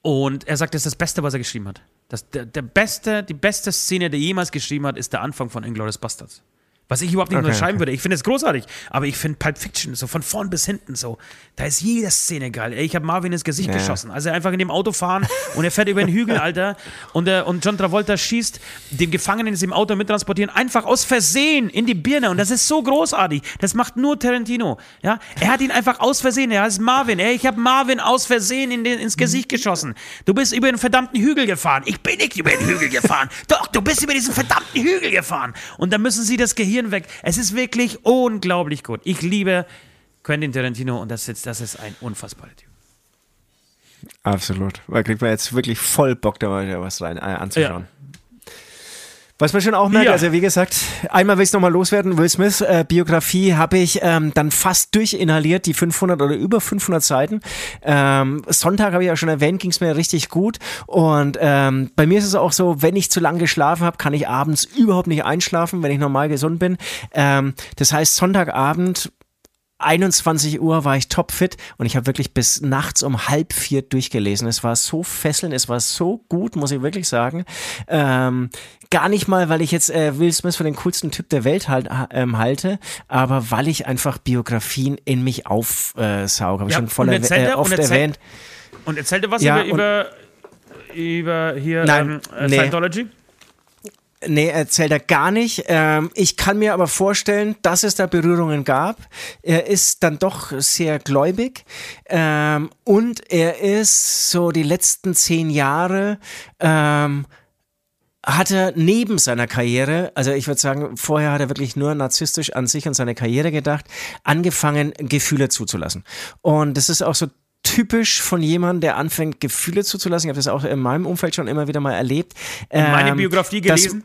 und er sagt, das ist das Beste, was er geschrieben hat. Das, der, der beste, die beste Szene, die er jemals geschrieben hat, ist der Anfang von Inglourious Bastards. Was ich überhaupt nicht okay, unterschreiben okay. würde. Ich finde es großartig. Aber ich finde Pulp Fiction so von vorn bis hinten so. Da ist jede Szene geil. Ey, ich habe Marvin ins Gesicht ja. geschossen. Also einfach in dem Auto fahren und er fährt über den Hügel, Alter. Und, äh, und John Travolta schießt dem Gefangenen, in diesem Auto mittransportieren, einfach aus Versehen in die Birne. Und das ist so großartig. Das macht nur Tarantino. Ja? Er hat ihn einfach aus Versehen. Er heißt Marvin. Ey, ich habe Marvin aus Versehen in den, ins Gesicht geschossen. Du bist über den verdammten Hügel gefahren. Ich bin nicht über den Hügel gefahren. Doch, du bist über diesen verdammten Hügel gefahren. Und dann müssen sie das Gehirn Gehirn weg. Es ist wirklich unglaublich gut. Ich liebe Quentin Tarantino und das ist, das ist ein unfassbarer Typ. Absolut. Da kriegt man jetzt wirklich voll Bock, da mal was rein äh, anzuschauen. Ja. Was man schon auch merkt, ja. also wie gesagt, einmal will ich es nochmal loswerden, Will Smith äh, Biografie habe ich ähm, dann fast durchinhaliert, die 500 oder über 500 Seiten. Ähm, Sonntag habe ich ja schon erwähnt, ging es mir richtig gut und ähm, bei mir ist es auch so, wenn ich zu lange geschlafen habe, kann ich abends überhaupt nicht einschlafen, wenn ich normal gesund bin. Ähm, das heißt, Sonntagabend 21 Uhr war ich topfit und ich habe wirklich bis nachts um halb vier durchgelesen. Es war so fesselnd, es war so gut, muss ich wirklich sagen. Ähm, gar nicht mal, weil ich jetzt äh, Will Smith für den coolsten Typ der Welt halt, ähm, halte, aber weil ich einfach Biografien in mich aufsauge. Habe ich ja, schon voll äh, oft und erwähnt. Und erzählte was ja, über, über, über hier Nein, ähm, nee. Scientology? Nee, erzählt er gar nicht. Ähm, ich kann mir aber vorstellen, dass es da Berührungen gab. Er ist dann doch sehr gläubig ähm, und er ist so die letzten zehn Jahre ähm, hat er neben seiner Karriere, also ich würde sagen, vorher hat er wirklich nur narzisstisch an sich und seine Karriere gedacht, angefangen, Gefühle zuzulassen. Und das ist auch so typisch von jemandem, der anfängt, Gefühle zuzulassen. Ich habe das auch in meinem Umfeld schon immer wieder mal erlebt. Ähm, Meine Biografie gelesen?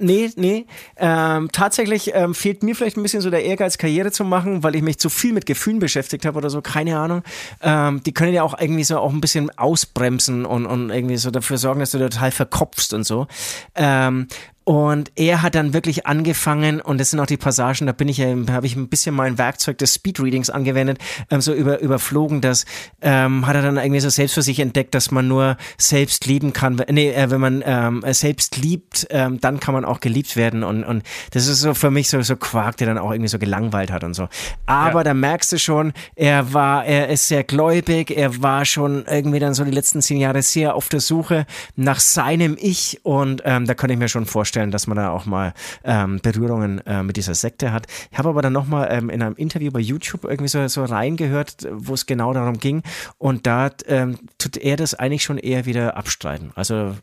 nee, nee. Ähm, tatsächlich ähm, fehlt mir vielleicht ein bisschen so der Ehrgeiz, Karriere zu machen, weil ich mich zu viel mit Gefühlen beschäftigt habe oder so, keine Ahnung. Ähm, die können ja auch irgendwie so auch ein bisschen ausbremsen und, und irgendwie so dafür sorgen, dass du total verkopfst und so. Ähm, und er hat dann wirklich angefangen, und das sind auch die Passagen, da bin ich ja, habe ich ein bisschen mein Werkzeug des Speedreadings angewendet, ähm, so über, überflogen, das ähm, hat er dann irgendwie so selbst für sich entdeckt, dass man nur selbst lieben kann. Nee, äh, wenn man ähm, selbst liebt, ähm, dann kann man auch geliebt werden. Und, und das ist so für mich so, so Quark, der dann auch irgendwie so gelangweilt hat und so. Aber ja. da merkst du schon, er war, er ist sehr gläubig, er war schon irgendwie dann so die letzten zehn Jahre sehr auf der Suche nach seinem Ich und ähm, da kann ich mir schon vorstellen, vorstellen, dass man da auch mal ähm, Berührungen äh, mit dieser Sekte hat. Ich habe aber dann nochmal ähm, in einem Interview bei YouTube irgendwie so, so reingehört, wo es genau darum ging. Und da ähm, tut er das eigentlich schon eher wieder abstreiten. Also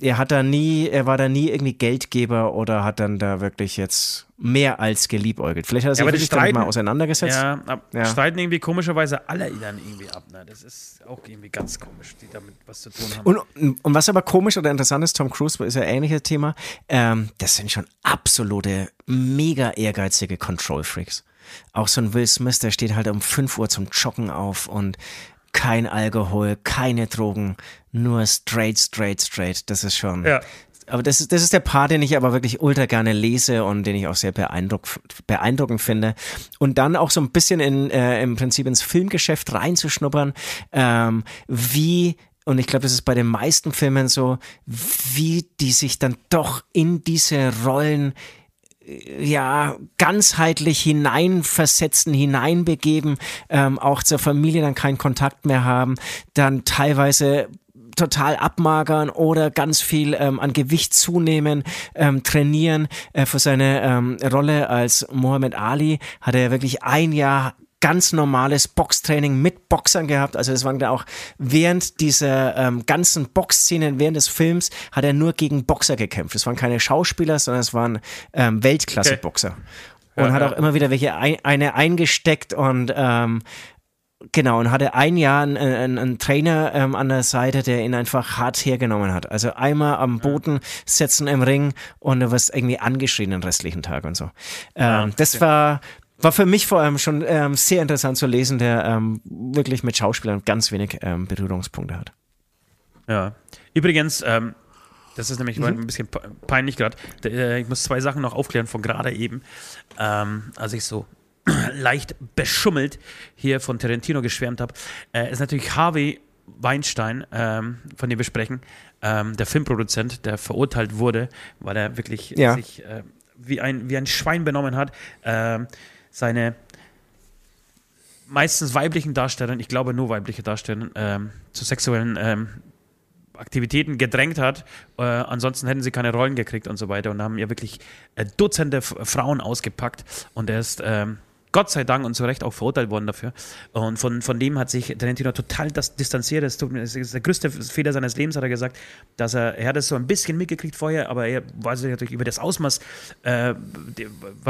er hat da nie, er war da nie irgendwie Geldgeber oder hat dann da wirklich jetzt mehr als geliebäugelt. Vielleicht hat er sich ja, wirklich streiten, mal auseinandergesetzt. Ja, ab, ja, streiten irgendwie komischerweise alle dann irgendwie ab. Ne? Das ist auch irgendwie ganz komisch, die damit was zu tun haben. Und, und was aber komisch oder interessant ist, Tom Cruise ist ja ein ähnliches Thema, ähm, das sind schon absolute, mega ehrgeizige Control-Freaks. Auch so ein Will Smith, der steht halt um 5 Uhr zum Joggen auf und kein Alkohol, keine Drogen, nur straight, straight, straight. Das ist schon. Ja. Aber das ist, das ist der Part, den ich aber wirklich ultra gerne lese und den ich auch sehr beeindruck, beeindruckend finde. Und dann auch so ein bisschen in, äh, im Prinzip ins Filmgeschäft reinzuschnuppern, ähm, wie und ich glaube, das ist bei den meisten Filmen so, wie die sich dann doch in diese Rollen ja, ganzheitlich hineinversetzen, hineinbegeben, ähm, auch zur Familie dann keinen Kontakt mehr haben, dann teilweise total abmagern oder ganz viel ähm, an Gewicht zunehmen, ähm, trainieren. Äh, für seine ähm, Rolle als Muhammad Ali hat er wirklich ein Jahr ganz normales Boxtraining mit Boxern gehabt. Also es waren da auch während dieser ähm, ganzen Boxszenen, während des Films, hat er nur gegen Boxer gekämpft. Es waren keine Schauspieler, sondern es waren ähm, Weltklasse-Boxer. Okay. Und ja, hat auch immer wieder welche ein, eine eingesteckt und ähm, Genau, und hatte ein Jahr einen, einen, einen Trainer ähm, an der Seite, der ihn einfach hart hergenommen hat. Also einmal am Boden setzen im Ring und du wirst irgendwie angeschrien den restlichen Tag und so. Ähm, ja, das war, war für mich vor allem schon ähm, sehr interessant zu lesen, der ähm, wirklich mit Schauspielern ganz wenig ähm, Berührungspunkte hat. Ja. Übrigens, ähm, das ist nämlich mhm. ein bisschen peinlich gerade. Äh, ich muss zwei Sachen noch aufklären von gerade eben, ähm, als ich so leicht beschummelt hier von Tarantino geschwärmt habe, äh, ist natürlich Harvey Weinstein, ähm, von dem wir sprechen, ähm, der Filmproduzent, der verurteilt wurde, weil er wirklich ja. sich äh, wie, ein, wie ein Schwein benommen hat. Äh, seine meistens weiblichen Darstellern, ich glaube nur weibliche Darsteller, ähm, zu sexuellen ähm, Aktivitäten gedrängt hat. Äh, ansonsten hätten sie keine Rollen gekriegt und so weiter und haben ja wirklich äh, Dutzende Frauen ausgepackt und er ist ähm, Gott sei Dank und zu Recht auch verurteilt worden dafür. Und von, von dem hat sich Tarantino total das distanziert. Das, ist der größte Fehler seines Lebens, hat er gesagt, dass er, er hat es so ein bisschen mitgekriegt vorher, aber er war sich natürlich über das Ausmaß, äh,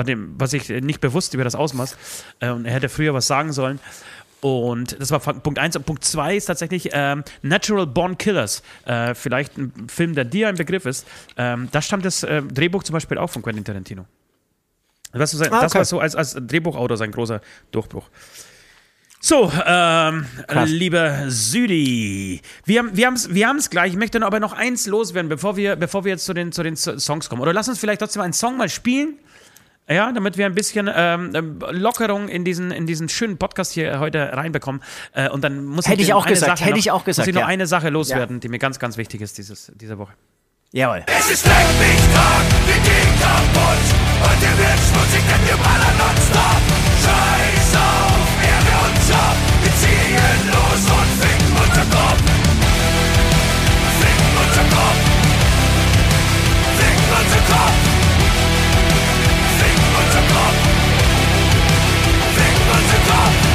dem, war sich nicht bewusst über das Ausmaß. Äh, und er hätte früher was sagen sollen. Und das war Punkt 1. Und Punkt 2 ist tatsächlich ähm, Natural Born Killers. Äh, vielleicht ein Film, der dir ein Begriff ist. Ähm, da stammt das äh, Drehbuch zum Beispiel auch von Quentin Tarantino. Das, sein, ah, okay. das war so als, als Drehbuchautor sein großer Durchbruch. So, ähm, lieber Südi, wir haben wir haben's, wir haben's gleich. Ich möchte aber noch eins loswerden, bevor wir, bevor wir jetzt zu den, zu den Songs kommen. Oder lass uns vielleicht trotzdem einen Song mal spielen. Ja, damit wir ein bisschen ähm, Lockerung in diesen, in diesen schönen Podcast hier heute reinbekommen. Äh, und dann muss hätte ich, ich auch gesagt, hätte ich auch gesagt. Muss ich noch eine Sache loswerden, ja. die mir ganz, ganz wichtig ist dieses, diese Woche. Jawohl. Es ist mich krank, wir gehen kaputt. Und der wird schmutzig, denn wir ballern nonstop. Scheiß auf Erde und Job. Wir ziehen los und ficken unter Kopf. Ficken unter Kopf. Ficken unter Kopf. Ficken unter Kopf. Ficken unter Kopf.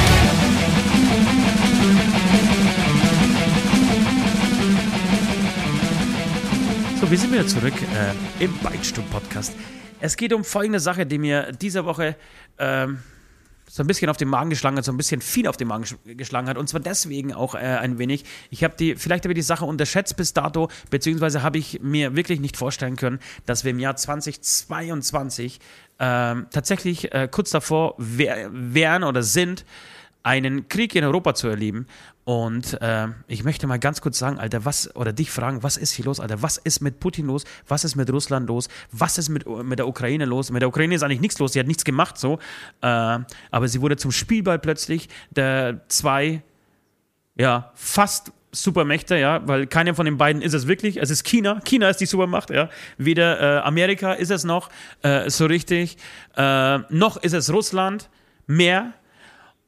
wir sind wieder zurück äh, im Beichtstuhl-Podcast. Es geht um folgende Sache, die mir diese Woche ähm, so ein bisschen auf den Magen geschlagen hat, so ein bisschen viel auf den Magen geschlagen hat. Und zwar deswegen auch äh, ein wenig. Ich habe die, vielleicht habe ich die Sache unterschätzt bis dato, beziehungsweise habe ich mir wirklich nicht vorstellen können, dass wir im Jahr 2022 ähm, tatsächlich äh, kurz davor wär, wären oder sind, einen Krieg in Europa zu erleben. Und äh, ich möchte mal ganz kurz sagen, Alter, was, oder dich fragen, was ist hier los, Alter? Was ist mit Putin los? Was ist mit Russland los? Was ist mit, mit der Ukraine los? Mit der Ukraine ist eigentlich nichts los, sie hat nichts gemacht so. Äh, aber sie wurde zum Spielball plötzlich der zwei, ja, fast Supermächte, ja, weil keine von den beiden ist es wirklich. Es ist China. China ist die Supermacht, ja. Weder äh, Amerika ist es noch äh, so richtig, äh, noch ist es Russland mehr.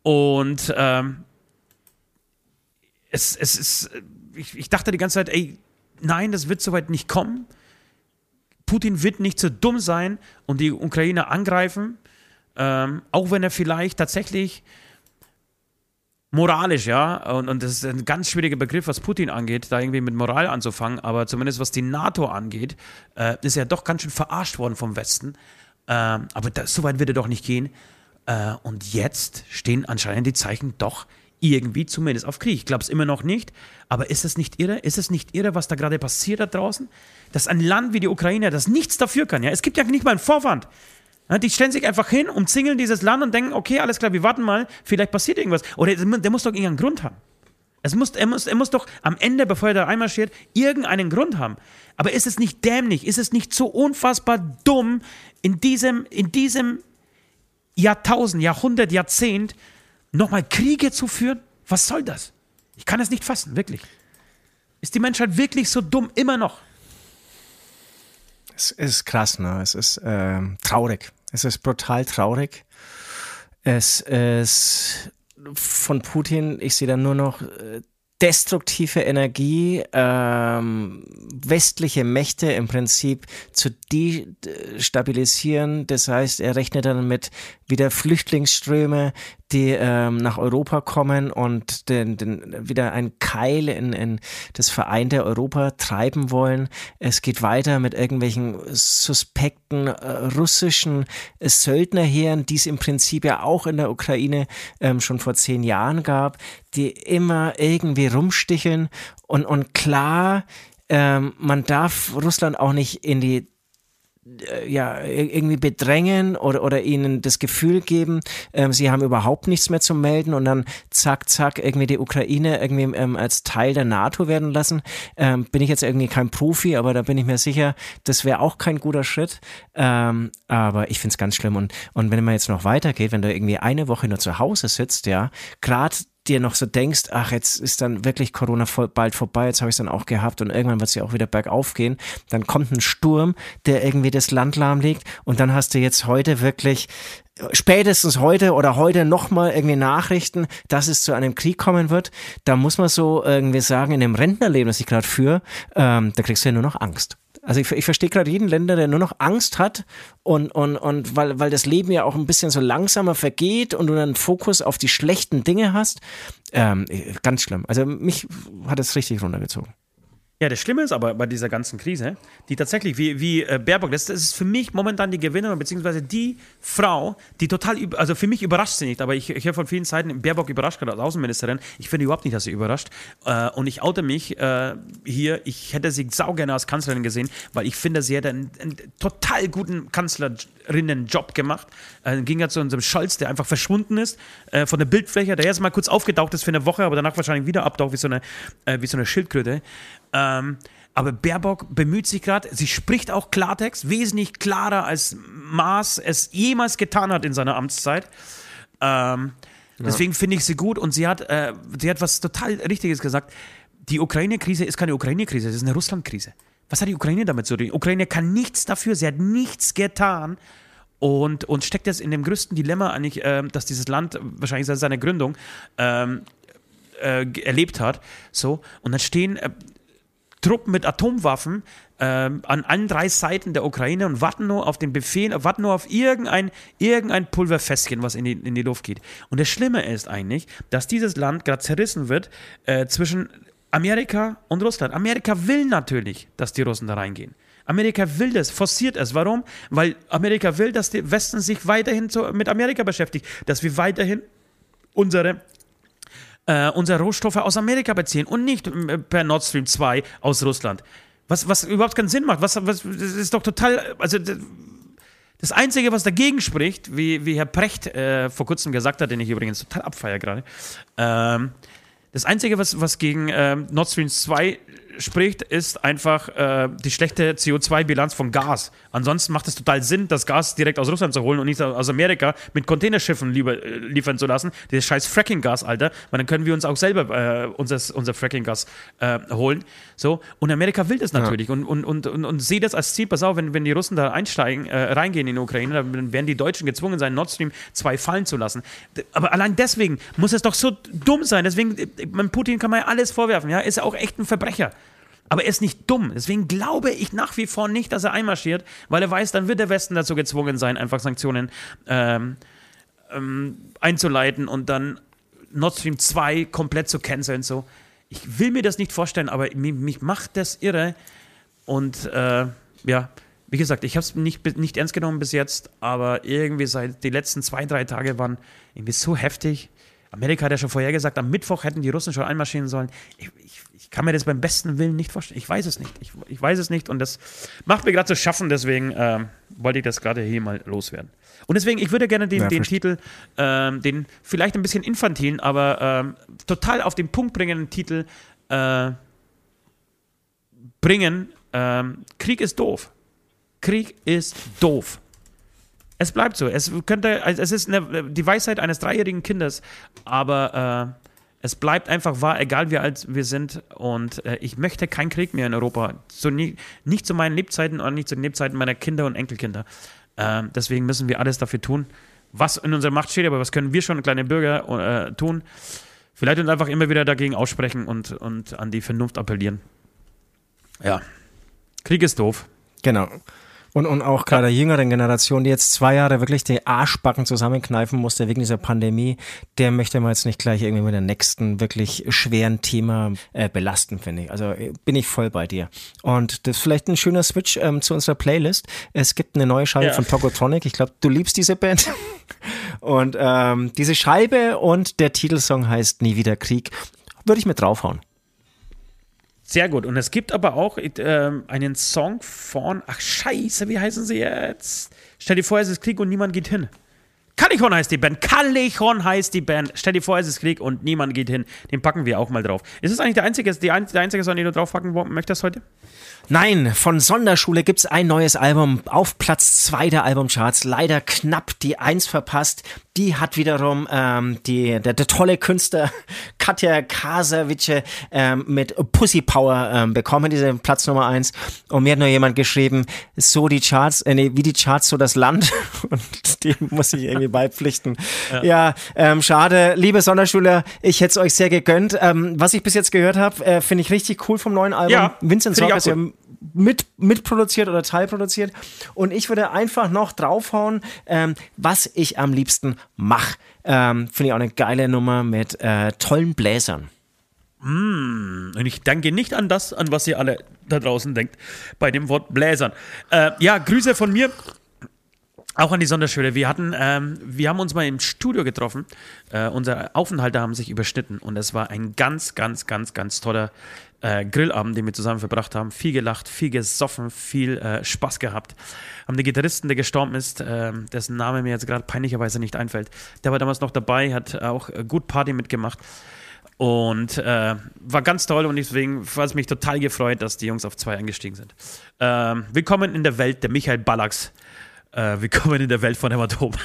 Und ähm, es, es ist, ich, ich dachte die ganze Zeit, ey, nein, das wird soweit nicht kommen. Putin wird nicht so dumm sein und die Ukraine angreifen, ähm, auch wenn er vielleicht tatsächlich moralisch, ja, und, und das ist ein ganz schwieriger Begriff, was Putin angeht, da irgendwie mit Moral anzufangen, aber zumindest was die NATO angeht, äh, ist er doch ganz schön verarscht worden vom Westen. Ähm, aber das, so weit wird er doch nicht gehen. Äh, und jetzt stehen anscheinend die Zeichen doch irgendwie zumindest auf Krieg. Ich glaube es immer noch nicht, aber ist es nicht irre? Ist es nicht irre, was da gerade passiert da draußen? Dass ein Land wie die Ukraine, das nichts dafür kann, ja, es gibt ja nicht mal einen Vorwand. Ja, die stellen sich einfach hin, umzingeln dieses Land und denken, okay, alles klar, wir warten mal, vielleicht passiert irgendwas. Oder der muss doch irgendeinen Grund haben. Es muss, er, muss, er muss doch am Ende, bevor er da einmarschiert, irgendeinen Grund haben. Aber ist es nicht dämlich? Ist es nicht so unfassbar dumm, in diesem, in diesem Jahrtausend, Jahrhundert, Jahrzehnt nochmal Kriege zu führen? Was soll das? Ich kann es nicht fassen, wirklich. Ist die Menschheit wirklich so dumm immer noch? Es ist krass, ne? Es ist ähm, traurig. Es ist brutal traurig. Es ist von Putin, ich sehe da nur noch äh, destruktive Energie, ähm, westliche Mächte im Prinzip zu destabilisieren. Das heißt, er rechnet dann mit wieder Flüchtlingsströme, die ähm, nach Europa kommen und den, den, wieder ein Keil in, in das vereinte Europa treiben wollen. Es geht weiter mit irgendwelchen suspekten äh, russischen äh, Söldnerheeren, die es im Prinzip ja auch in der Ukraine ähm, schon vor zehn Jahren gab, die immer irgendwie rumsticheln und, und klar, ähm, man darf Russland auch nicht in die ja, irgendwie bedrängen oder, oder ihnen das Gefühl geben, ähm, sie haben überhaupt nichts mehr zu melden und dann zack, zack, irgendwie die Ukraine irgendwie ähm, als Teil der NATO werden lassen. Ähm, bin ich jetzt irgendwie kein Profi, aber da bin ich mir sicher, das wäre auch kein guter Schritt. Ähm, aber ich finde es ganz schlimm. Und, und wenn man jetzt noch weitergeht, wenn du irgendwie eine Woche nur zu Hause sitzt, ja, gerade dir noch so denkst, ach, jetzt ist dann wirklich Corona voll, bald vorbei, jetzt habe ich es dann auch gehabt und irgendwann wird es ja auch wieder bergauf gehen, dann kommt ein Sturm, der irgendwie das Land lahmlegt und dann hast du jetzt heute wirklich spätestens heute oder heute nochmal irgendwie Nachrichten, dass es zu einem Krieg kommen wird, da muss man so irgendwie sagen, in dem Rentnerleben, das ich gerade führe, ähm, da kriegst du ja nur noch Angst. Also ich, ich verstehe gerade jeden Länder, der nur noch Angst hat und, und, und weil, weil das Leben ja auch ein bisschen so langsamer vergeht und du dann Fokus auf die schlechten Dinge hast. Ähm, ganz schlimm. Also mich hat es richtig runtergezogen. Ja, das Schlimme ist aber bei dieser ganzen Krise, die tatsächlich, wie, wie äh, Baerbock, das, das, ist für mich momentan die Gewinnerin, beziehungsweise die Frau, die total, also für mich überrascht sie nicht, aber ich, ich höre von vielen Seiten, Baerbock überrascht gerade als Außenministerin. Ich finde überhaupt nicht, dass sie überrascht. Äh, und ich oute mich äh, hier, ich hätte sie saugerne als Kanzlerin gesehen, weil ich finde, sie hätte einen, einen total guten Kanzlerinnenjob gemacht. Äh, ging ja zu unserem Scholz, der einfach verschwunden ist von der Bildfläche, der erst mal kurz aufgetaucht ist für eine Woche, aber danach wahrscheinlich wieder abtaucht wie so eine, wie so eine Schildkröte. Ähm, aber Baerbock bemüht sich gerade, sie spricht auch Klartext, wesentlich klarer als Maas es jemals getan hat in seiner Amtszeit. Ähm, ja. Deswegen finde ich sie gut und sie hat, äh, sie hat was total Richtiges gesagt. Die Ukraine-Krise ist keine Ukraine-Krise, das ist eine Russland-Krise. Was hat die Ukraine damit zu tun? Die Ukraine kann nichts dafür, sie hat nichts getan und, und steckt jetzt in dem größten Dilemma eigentlich, äh, dass dieses Land wahrscheinlich seit seiner Gründung ähm, äh, erlebt hat. So, und dann stehen äh, Truppen mit Atomwaffen ähm, an allen drei Seiten der Ukraine und warten nur auf den Befehl, warten nur auf irgendein, irgendein Pulverfässchen, was in die, in die Luft geht. Und das Schlimme ist eigentlich, dass dieses Land gerade zerrissen wird äh, zwischen Amerika und Russland. Amerika will natürlich, dass die Russen da reingehen. Amerika will das, forciert es. Warum? Weil Amerika will, dass der Westen sich weiterhin zu, mit Amerika beschäftigt, dass wir weiterhin unsere äh, unsere Rohstoffe aus Amerika beziehen und nicht äh, per Nord Stream 2 aus Russland. Was, was überhaupt keinen Sinn macht. Was, was, das ist doch total. Also, das Einzige, was dagegen spricht, wie, wie Herr Precht äh, vor kurzem gesagt hat, den ich übrigens total abfeier gerade, ähm, das Einzige, was, was gegen ähm, Nord Stream 2 spricht, ist einfach äh, die schlechte CO2-Bilanz von Gas. Ansonsten macht es total Sinn, das Gas direkt aus Russland zu holen und nicht aus Amerika mit Containerschiffen lieber, äh, liefern zu lassen. Dieses scheiß Fracking-Gas, Alter. Weil dann können wir uns auch selber äh, unser, unser Fracking-Gas äh, holen. So. Und Amerika will das natürlich ja. und, und, und, und, und sieht das als Ziel. Pass auf, wenn, wenn die Russen da einsteigen, äh, reingehen in die Ukraine, dann werden die Deutschen gezwungen sein, Nord Stream 2 fallen zu lassen. Aber allein deswegen muss es doch so dumm sein. Deswegen, äh, Putin kann man ja alles vorwerfen. Ja, ist ja auch echt ein Verbrecher. Aber er ist nicht dumm. Deswegen glaube ich nach wie vor nicht, dass er einmarschiert, weil er weiß, dann wird der Westen dazu gezwungen sein, einfach Sanktionen ähm, ähm, einzuleiten und dann Nord Stream 2 komplett zu canceln. So. Ich will mir das nicht vorstellen, aber mich, mich macht das irre. Und äh, ja, wie gesagt, ich habe es nicht, nicht ernst genommen bis jetzt, aber irgendwie seit die letzten zwei, drei Tage waren irgendwie so heftig. Amerika hat ja schon vorher gesagt, am Mittwoch hätten die Russen schon einmarschieren sollen. Ich, ich, ich kann mir das beim besten Willen nicht vorstellen. Ich weiß es nicht. Ich, ich weiß es nicht und das macht mir gerade zu schaffen, deswegen ähm, wollte ich das gerade hier mal loswerden. Und deswegen, ich würde gerne den, ja, den Titel, ähm, den vielleicht ein bisschen infantilen, aber ähm, total auf den Punkt bringenden Titel äh, bringen. Ähm, Krieg ist doof. Krieg ist doof. Es bleibt so. Es könnte, also es ist eine, die Weisheit eines dreijährigen Kindes, aber äh, es bleibt einfach wahr, egal wie alt wir sind. Und äh, ich möchte keinen Krieg mehr in Europa. So nie, nicht zu meinen Lebzeiten und nicht zu den Lebzeiten meiner Kinder und Enkelkinder. Äh, deswegen müssen wir alles dafür tun, was in unserer Macht steht. Aber was können wir schon, kleine Bürger, äh, tun? Vielleicht uns einfach immer wieder dagegen aussprechen und, und an die Vernunft appellieren. Ja. Krieg ist doof. Genau. Und, und auch gerade der jüngeren Generation, die jetzt zwei Jahre wirklich die Arschbacken zusammenkneifen musste wegen dieser Pandemie, der möchte man jetzt nicht gleich irgendwie mit dem nächsten wirklich schweren Thema äh, belasten, finde ich. Also äh, bin ich voll bei dir. Und das ist vielleicht ein schöner Switch ähm, zu unserer Playlist. Es gibt eine neue Scheibe ja. von Tokotronic. Ich glaube, du liebst diese Band. Und ähm, diese Scheibe und der Titelsong heißt Nie wieder Krieg. Würde ich mit draufhauen. Sehr gut. Und es gibt aber auch äh, einen Song von, ach scheiße, wie heißen sie jetzt? Stell dir vor, es ist Krieg und niemand geht hin. Kalichon heißt die Band. Kalichon heißt die Band. Stell dir vor, es ist Krieg und niemand geht hin. Den packen wir auch mal drauf. Ist es eigentlich der einzige, die, der einzige Song, den du draufpacken möchtest heute? Nein, von Sonderschule gibt es ein neues Album auf Platz 2 der Albumcharts. Leider knapp die 1 verpasst. Die hat wiederum ähm, die, der, der tolle Künstler Katja Kasavice ähm, mit Pussy Power ähm, bekommen, diese Platz Nummer 1. Und mir hat nur jemand geschrieben, so die Charts, äh, nee, wie die Charts, so das Land. Und dem muss ich irgendwie beipflichten. Ja, ja ähm, schade. Liebe Sonderschüler, ich hätte es euch sehr gegönnt. Ähm, was ich bis jetzt gehört habe, äh, finde ich richtig cool vom neuen Album. Ja, Vincent Song ist ja mit, mitproduziert oder teilproduziert. Und ich würde einfach noch draufhauen, ähm, was ich am liebsten mache. Ähm, Finde ich auch eine geile Nummer mit äh, tollen Bläsern. Mm, und ich denke nicht an das, an was ihr alle da draußen denkt, bei dem Wort Bläsern. Äh, ja, Grüße von mir. Auch an die Sonderschule. Wir hatten, ähm, wir haben uns mal im Studio getroffen. Äh, unsere Aufenthalte haben sich überschnitten und es war ein ganz, ganz, ganz, ganz toller äh, Grillabend, den wir zusammen verbracht haben. Viel gelacht, viel gesoffen, viel äh, Spaß gehabt. Haben den Gitarristen, der gestorben ist, äh, dessen Name mir jetzt gerade peinlicherweise nicht einfällt, der war damals noch dabei, hat auch äh, gut Party mitgemacht. Und äh, war ganz toll und deswegen war es mich total gefreut, dass die Jungs auf zwei eingestiegen sind. Ähm, willkommen in der Welt der Michael Ballacks. Äh, willkommen in der Welt von Hämatom.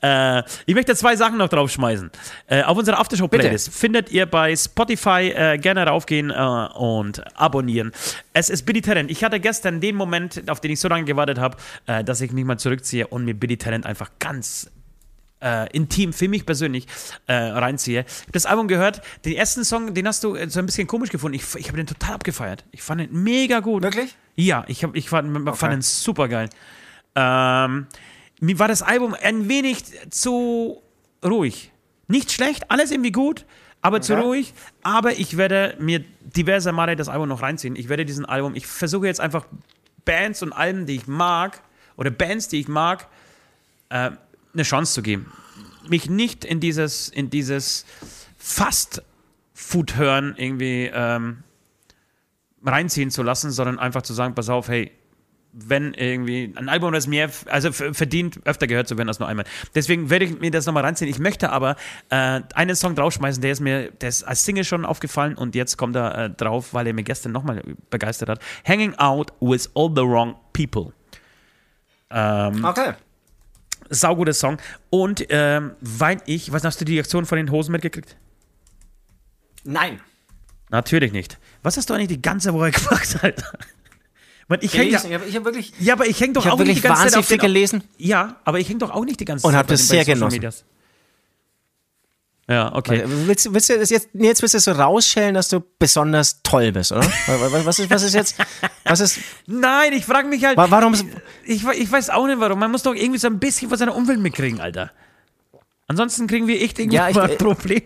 Äh, ich möchte zwei Sachen noch draufschmeißen. Äh, auf unserer Aftershow-Playlist findet ihr bei Spotify äh, gerne raufgehen äh, und abonnieren. Es ist Billy Talent. Ich hatte gestern den Moment, auf den ich so lange gewartet habe, äh, dass ich mich mal zurückziehe und mir Billy Talent einfach ganz äh, intim für mich persönlich äh, reinziehe. Ich habe das Album gehört. Den ersten Song, den hast du so ein bisschen komisch gefunden. Ich, ich habe den total abgefeiert. Ich fand ihn mega gut. Wirklich? Ja, ich, hab, ich fand, okay. fand ihn super geil. Ähm, mir war das Album ein wenig zu ruhig. Nicht schlecht, alles irgendwie gut, aber zu ruhig. Aber ich werde mir diverse Male das Album noch reinziehen. Ich werde diesen Album, ich versuche jetzt einfach Bands und Alben, die ich mag, oder Bands, die ich mag, äh, eine Chance zu geben. Mich nicht in dieses, in dieses Fast-Food-Hören irgendwie ähm, reinziehen zu lassen, sondern einfach zu sagen, pass auf, hey, wenn irgendwie ein Album, das mir also verdient, öfter gehört zu werden als nur einmal. Deswegen werde ich mir das nochmal ranziehen. Ich möchte aber äh, einen Song draufschmeißen, der ist mir der ist als Single schon aufgefallen und jetzt kommt er äh, drauf, weil er mir gestern nochmal begeistert hat. Hanging Out with All the Wrong People. Ähm, okay. Sauguter Song. Und ähm, weil ich, was hast du die Aktion von den Hosen mitgekriegt? Nein. Natürlich nicht. Was hast du eigentlich die ganze Woche gemacht, Alter? Man, ich häng, ich habe hab wirklich. Ja, aber ich hänge doch ich auch nicht die ganze Zeit auf den, gelesen. Ja, aber ich hänge doch auch nicht die ganze Zeit. Und habe das sehr genossen. Medias. Ja, okay. Willst, willst du das jetzt, jetzt willst du so rausschellen, dass du besonders toll bist, oder? Was ist, was ist jetzt, was ist? Nein, ich frage mich halt. Warum? Ich, ich weiß auch nicht warum. Man muss doch irgendwie so ein bisschen von seiner Umwelt mitkriegen, Alter. Ansonsten kriegen wir echt irgendwie ja, ich, ein Problem.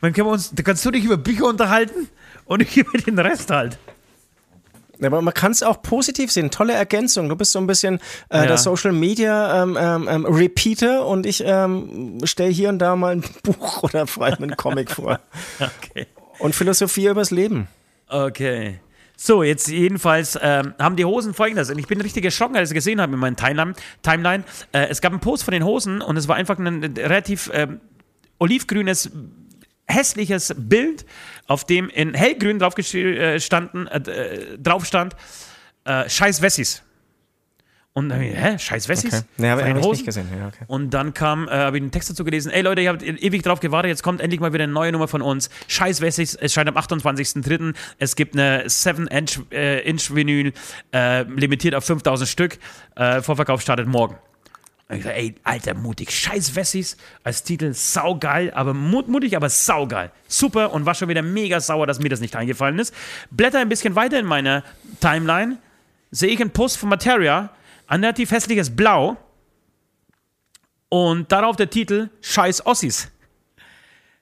Dann können wir uns, da kannst du dich über Bücher unterhalten und ich über den Rest halt. Aber man kann es auch positiv sehen. Tolle Ergänzung. Du bist so ein bisschen äh, ja. der Social Media ähm, ähm, ähm Repeater und ich ähm, stelle hier und da mal ein Buch oder allem einen Comic vor. okay. Und Philosophie übers Leben. Okay. So, jetzt jedenfalls ähm, haben die Hosen folgendes. Und ich bin richtig erschrocken, als ich gesehen habe in meinem Timeline. Timeline. Äh, es gab einen Post von den Hosen und es war einfach ein, relativ ähm, olivgrünes hässliches Bild, auf dem in hellgrün drauf, äh, standen, äh, äh, drauf stand, äh, Scheiß Wessis. Und dann, hä, scheiß Wessis? Okay. Nee, habe ich nicht gesehen. Ja, okay. Und dann kam, äh, habe ich den Text dazu gelesen, ey Leute, ihr habt ewig drauf gewartet, jetzt kommt endlich mal wieder eine neue Nummer von uns. Scheiß Wessis, es scheint am 28.03. Es gibt eine 7-Inch-Vinyl, äh, limitiert auf 5000 Stück. Vorverkauf startet morgen. Und ich gesagt, ey, alter, mutig, scheiß Wessis, als Titel saugeil, aber mut, mutig, aber saugeil. Super und war schon wieder mega sauer, dass mir das nicht eingefallen ist. Blätter ein bisschen weiter in meiner Timeline, sehe ich einen Post von Materia, ein relativ hässliches Blau und darauf der Titel Scheiß Ossis.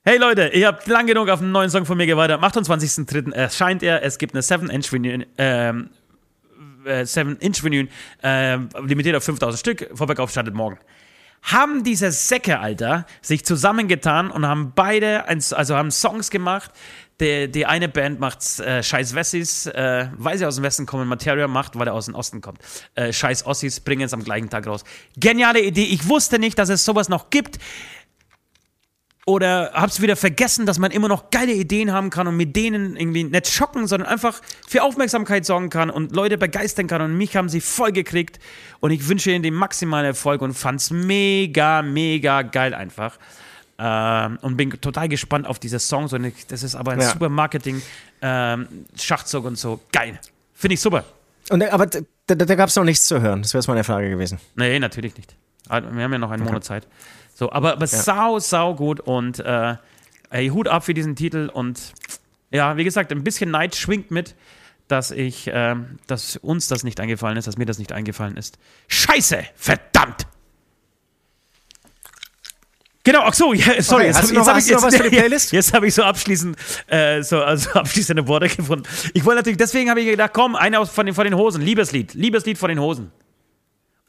Hey Leute, ihr habt lang genug auf einen neuen Song von mir gewartet. Am 28.03. erscheint er. Es gibt eine 7-Inch äh, 7-Inch-Vinylen, äh, limitiert auf 5000 Stück, Vorbergauf startet morgen. Haben diese Säcke, Alter, sich zusammengetan und haben beide, ein, also haben Songs gemacht. Die, die eine Band macht äh, Scheiß Wessis, äh, weil sie aus dem Westen kommen, Materia macht, weil er aus dem Osten kommt. Äh, Scheiß Ossis bringen es am gleichen Tag raus. Geniale Idee. Ich wusste nicht, dass es sowas noch gibt oder hab's wieder vergessen, dass man immer noch geile Ideen haben kann und mit denen irgendwie nicht schocken, sondern einfach für Aufmerksamkeit sorgen kann und Leute begeistern kann. Und mich haben sie voll gekriegt und ich wünsche ihnen den maximalen Erfolg und fand's mega, mega geil einfach. Ähm, und bin total gespannt auf diese Songs und ich, das ist aber ein Ja. super Marketing, ähm, und so. Geil. Finde ich super. Und, aber da, da, da gab es noch nichts zu hören. Das wäre jetzt meine Frage gewesen. Nee, natürlich nicht. Also, Wir haben ja noch einen Monat Zeit. So, aber, aber sau, sau gut und äh, ey, Hut ab für diesen Titel und ja, wie gesagt, ein bisschen Neid schwingt mit, dass ich, ähm, dass uns das nicht eingefallen ist, dass mir das nicht eingefallen ist. Scheiße, verdammt! Genau, ach so, ja, sorry, Okay, jetzt hast hab, du noch- jetzt hab ich du noch jetzt, was für die Playlist? Jetzt habe ich so abschließend, äh, so, also abschließende Worte gefunden. Ich wollte natürlich, deswegen habe ich gedacht, komm, einer von den, von den Hosen, Liebeslied, Liebeslied von den Hosen.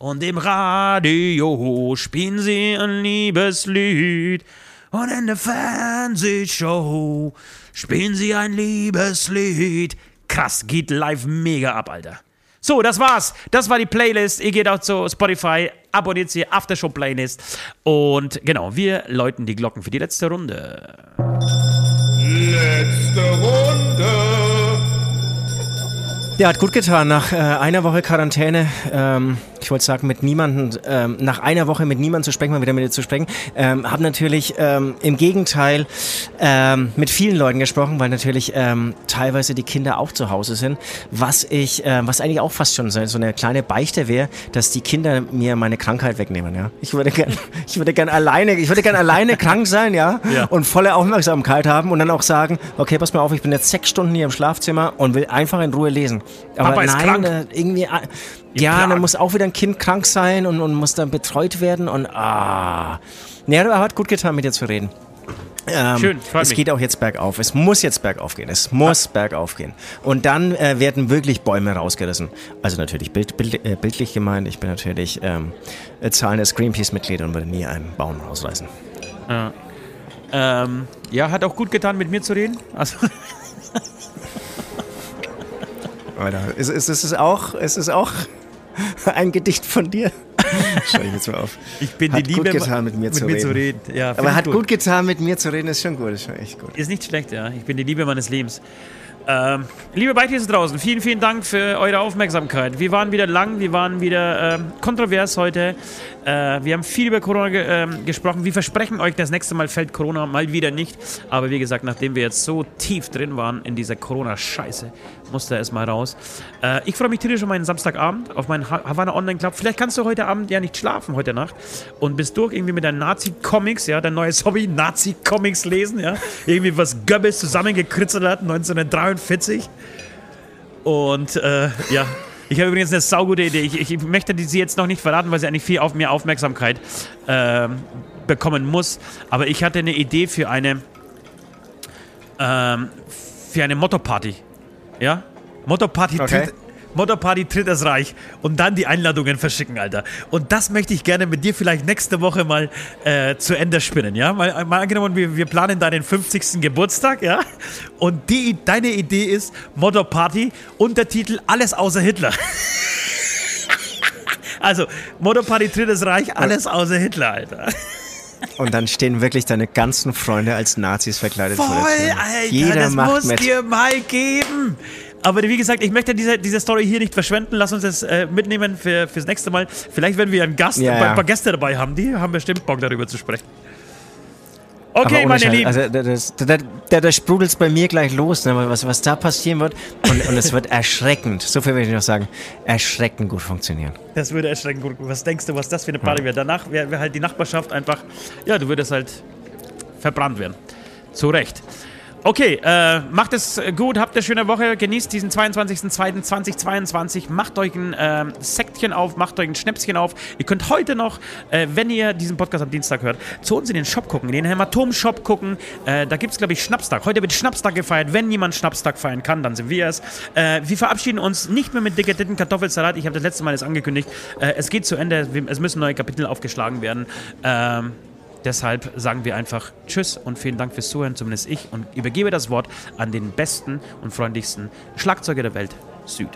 Und im Radio spielen sie ein Liebeslied. Und in der Fernsehshow spielen sie ein Liebeslied. Krass, geht live mega ab, Alter. So, das war's. Das war die Playlist. Ihr geht auch zu Spotify, abonniert sie, Aftershow-Playlist. Und genau, wir läuten die Glocken für die letzte Runde. Letzte Runde. Ja, hat gut getan. Nach äh, einer Woche Quarantäne, ähm, ich wollte sagen, mit niemandem, ähm, nach einer Woche mit niemandem zu sprechen, mal wieder mit dir zu sprechen, ähm, habe natürlich ähm, im Gegenteil ähm, mit vielen Leuten gesprochen, weil natürlich ähm, teilweise die Kinder auch zu Hause sind. Was ich, äh, was eigentlich auch fast schon so, so eine kleine Beichte wäre, dass die Kinder mir meine Krankheit wegnehmen. Ja, ich würde gern, ich würde gern alleine, ich würde gern alleine krank sein, ja, Ja. und volle Aufmerksamkeit haben und dann auch sagen, okay, pass mal auf, ich bin jetzt sechs Stunden hier im Schlafzimmer und will einfach in Ruhe lesen. Aber Papa nein, äh, irgendwie, äh, ja, dann muss auch wieder ein Kind krank sein und, und muss dann betreut werden und ah. Ja, aber hat gut getan, mit dir zu reden. Ähm, Schön, freut es mich. geht auch jetzt bergauf. Es muss jetzt bergauf gehen. Es muss bergauf gehen. Und dann äh, werden wirklich Bäume rausgerissen. Also natürlich bild, bild, äh, bildlich gemeint. Ich bin natürlich ähm, äh, zahlendes Greenpeace-Mitglied und würde nie einen Baum rausreißen. Ähm, ja, hat auch gut getan, mit mir zu reden. Also, Alter, ist, ist, ist es auch, ist es auch ein Gedicht von dir? Schau ich jetzt mal auf. ich bin Hat die Liebe, gut getan, mit mir, zu, reden. Ja, find Aber ich hat gut getan, mit mir zu reden, ist schon gut. Ist schon echt gut. Ist nicht schlecht, ja. Ich bin die Liebe meines Lebens. Ähm, liebe Beitis draußen, vielen, vielen Dank für eure Aufmerksamkeit. Wir waren wieder lang, wir waren wieder ähm, kontrovers heute. Äh, wir haben viel über Corona ge ähm, gesprochen. Wir versprechen euch, das nächste Mal fällt Corona mal wieder nicht. Aber wie gesagt, nachdem wir jetzt so tief drin waren in dieser Corona-Scheiße, musste es mal raus. Äh, ich freue mich tierisch auf meinen Samstagabend, auf meinen Ha- Havana Online Club. Vielleicht kannst du heute Abend ja nicht schlafen, heute Nacht. Und bist durch irgendwie mit deinen Nazi-Comics, ja, dein neues Hobby, Nazi-Comics lesen, ja. Irgendwie was Goebbels zusammengekritzelt hat, 1943. Und äh, ja, ich habe übrigens eine saugute Idee. Ich, ich möchte die sie jetzt noch nicht verraten, weil sie eigentlich viel auf mehr Aufmerksamkeit ähm, bekommen muss. Aber ich hatte eine Idee für eine ähm, für eine Motto-Party. Ja? Motto-Party Okay. Motto-Party tritt das Reich und dann die Einladungen verschicken, Alter. Und das möchte ich gerne mit dir vielleicht nächste Woche mal äh, zu Ende spinnen, ja? Mal, mal angenommen, wir, wir planen deinen 50. Geburtstag, ja? Und die, deine Idee ist Motto-Party, Untertitel Alles außer Hitler. also, Motto-Party tritt das Reich, alles außer Hitler, Alter. Und dann stehen wirklich deine ganzen Freunde als Nazis verkleidet vor der Voll, Tür. Alter, Jeder das macht muss mit. dir mal geben. Aber wie gesagt, ich möchte diese, diese Story hier nicht verschwenden. Lass uns das äh, mitnehmen für, fürs nächste Mal. Vielleicht, wenn wir einen Gast, Ja, ein ja. paar Gäste dabei haben, die haben bestimmt Bock darüber zu sprechen. Okay, meine Scheiß, Lieben. Also, da, das- da, da, da sprudelt es bei mir gleich los, ne, was, was da passieren wird. Und, und es wird erschreckend, so viel will ich noch sagen, erschreckend gut funktionieren. Das würde erschreckend gut. Was denkst du, was das für eine Party wäre? Danach wäre wär halt die Nachbarschaft einfach, ja, du würdest halt verbrannt werden. Zu Recht. Okay, äh, macht es gut, habt eine schöne Woche, genießt diesen 22.02.2022, macht euch ein äh, Sektchen auf, macht euch ein Schnäpschen auf. Ihr könnt heute noch, äh, wenn ihr diesen Podcast am Dienstag hört, zu uns in den Shop gucken, in den Hämatom-Shop gucken. Äh, da gibt es, glaube ich, Schnapstag. Heute wird Schnapstag gefeiert. Wenn jemand Schnapstag feiern kann, dann sind wir es. Äh, wir verabschieden uns nicht mehr mit dicke Titten Kartoffelsalat. Ich habe das letzte Mal das angekündigt. Äh, es geht zu Ende. Es müssen neue Kapitel aufgeschlagen werden. Ähm, Deshalb sagen wir einfach Tschüss und vielen Dank fürs Zuhören, zumindest ich, und übergebe das Wort an den besten und freundlichsten Schlagzeuger der Welt, Süd.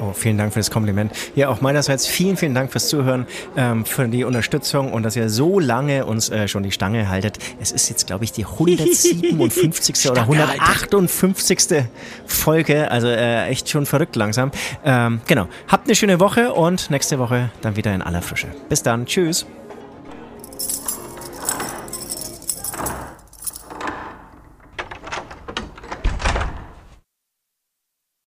Oh, vielen Dank für das Kompliment. Ja, auch meinerseits vielen, vielen Dank fürs Zuhören, ähm, für die Unterstützung und dass ihr so lange uns äh, schon die Stange haltet. Es ist jetzt, glaube ich, die 157. oder 158. Folge, also äh, echt schon verrückt langsam. Ähm, genau. Habt eine schöne Woche und nächste Woche dann wieder in aller Frische. Bis dann. Tschüss.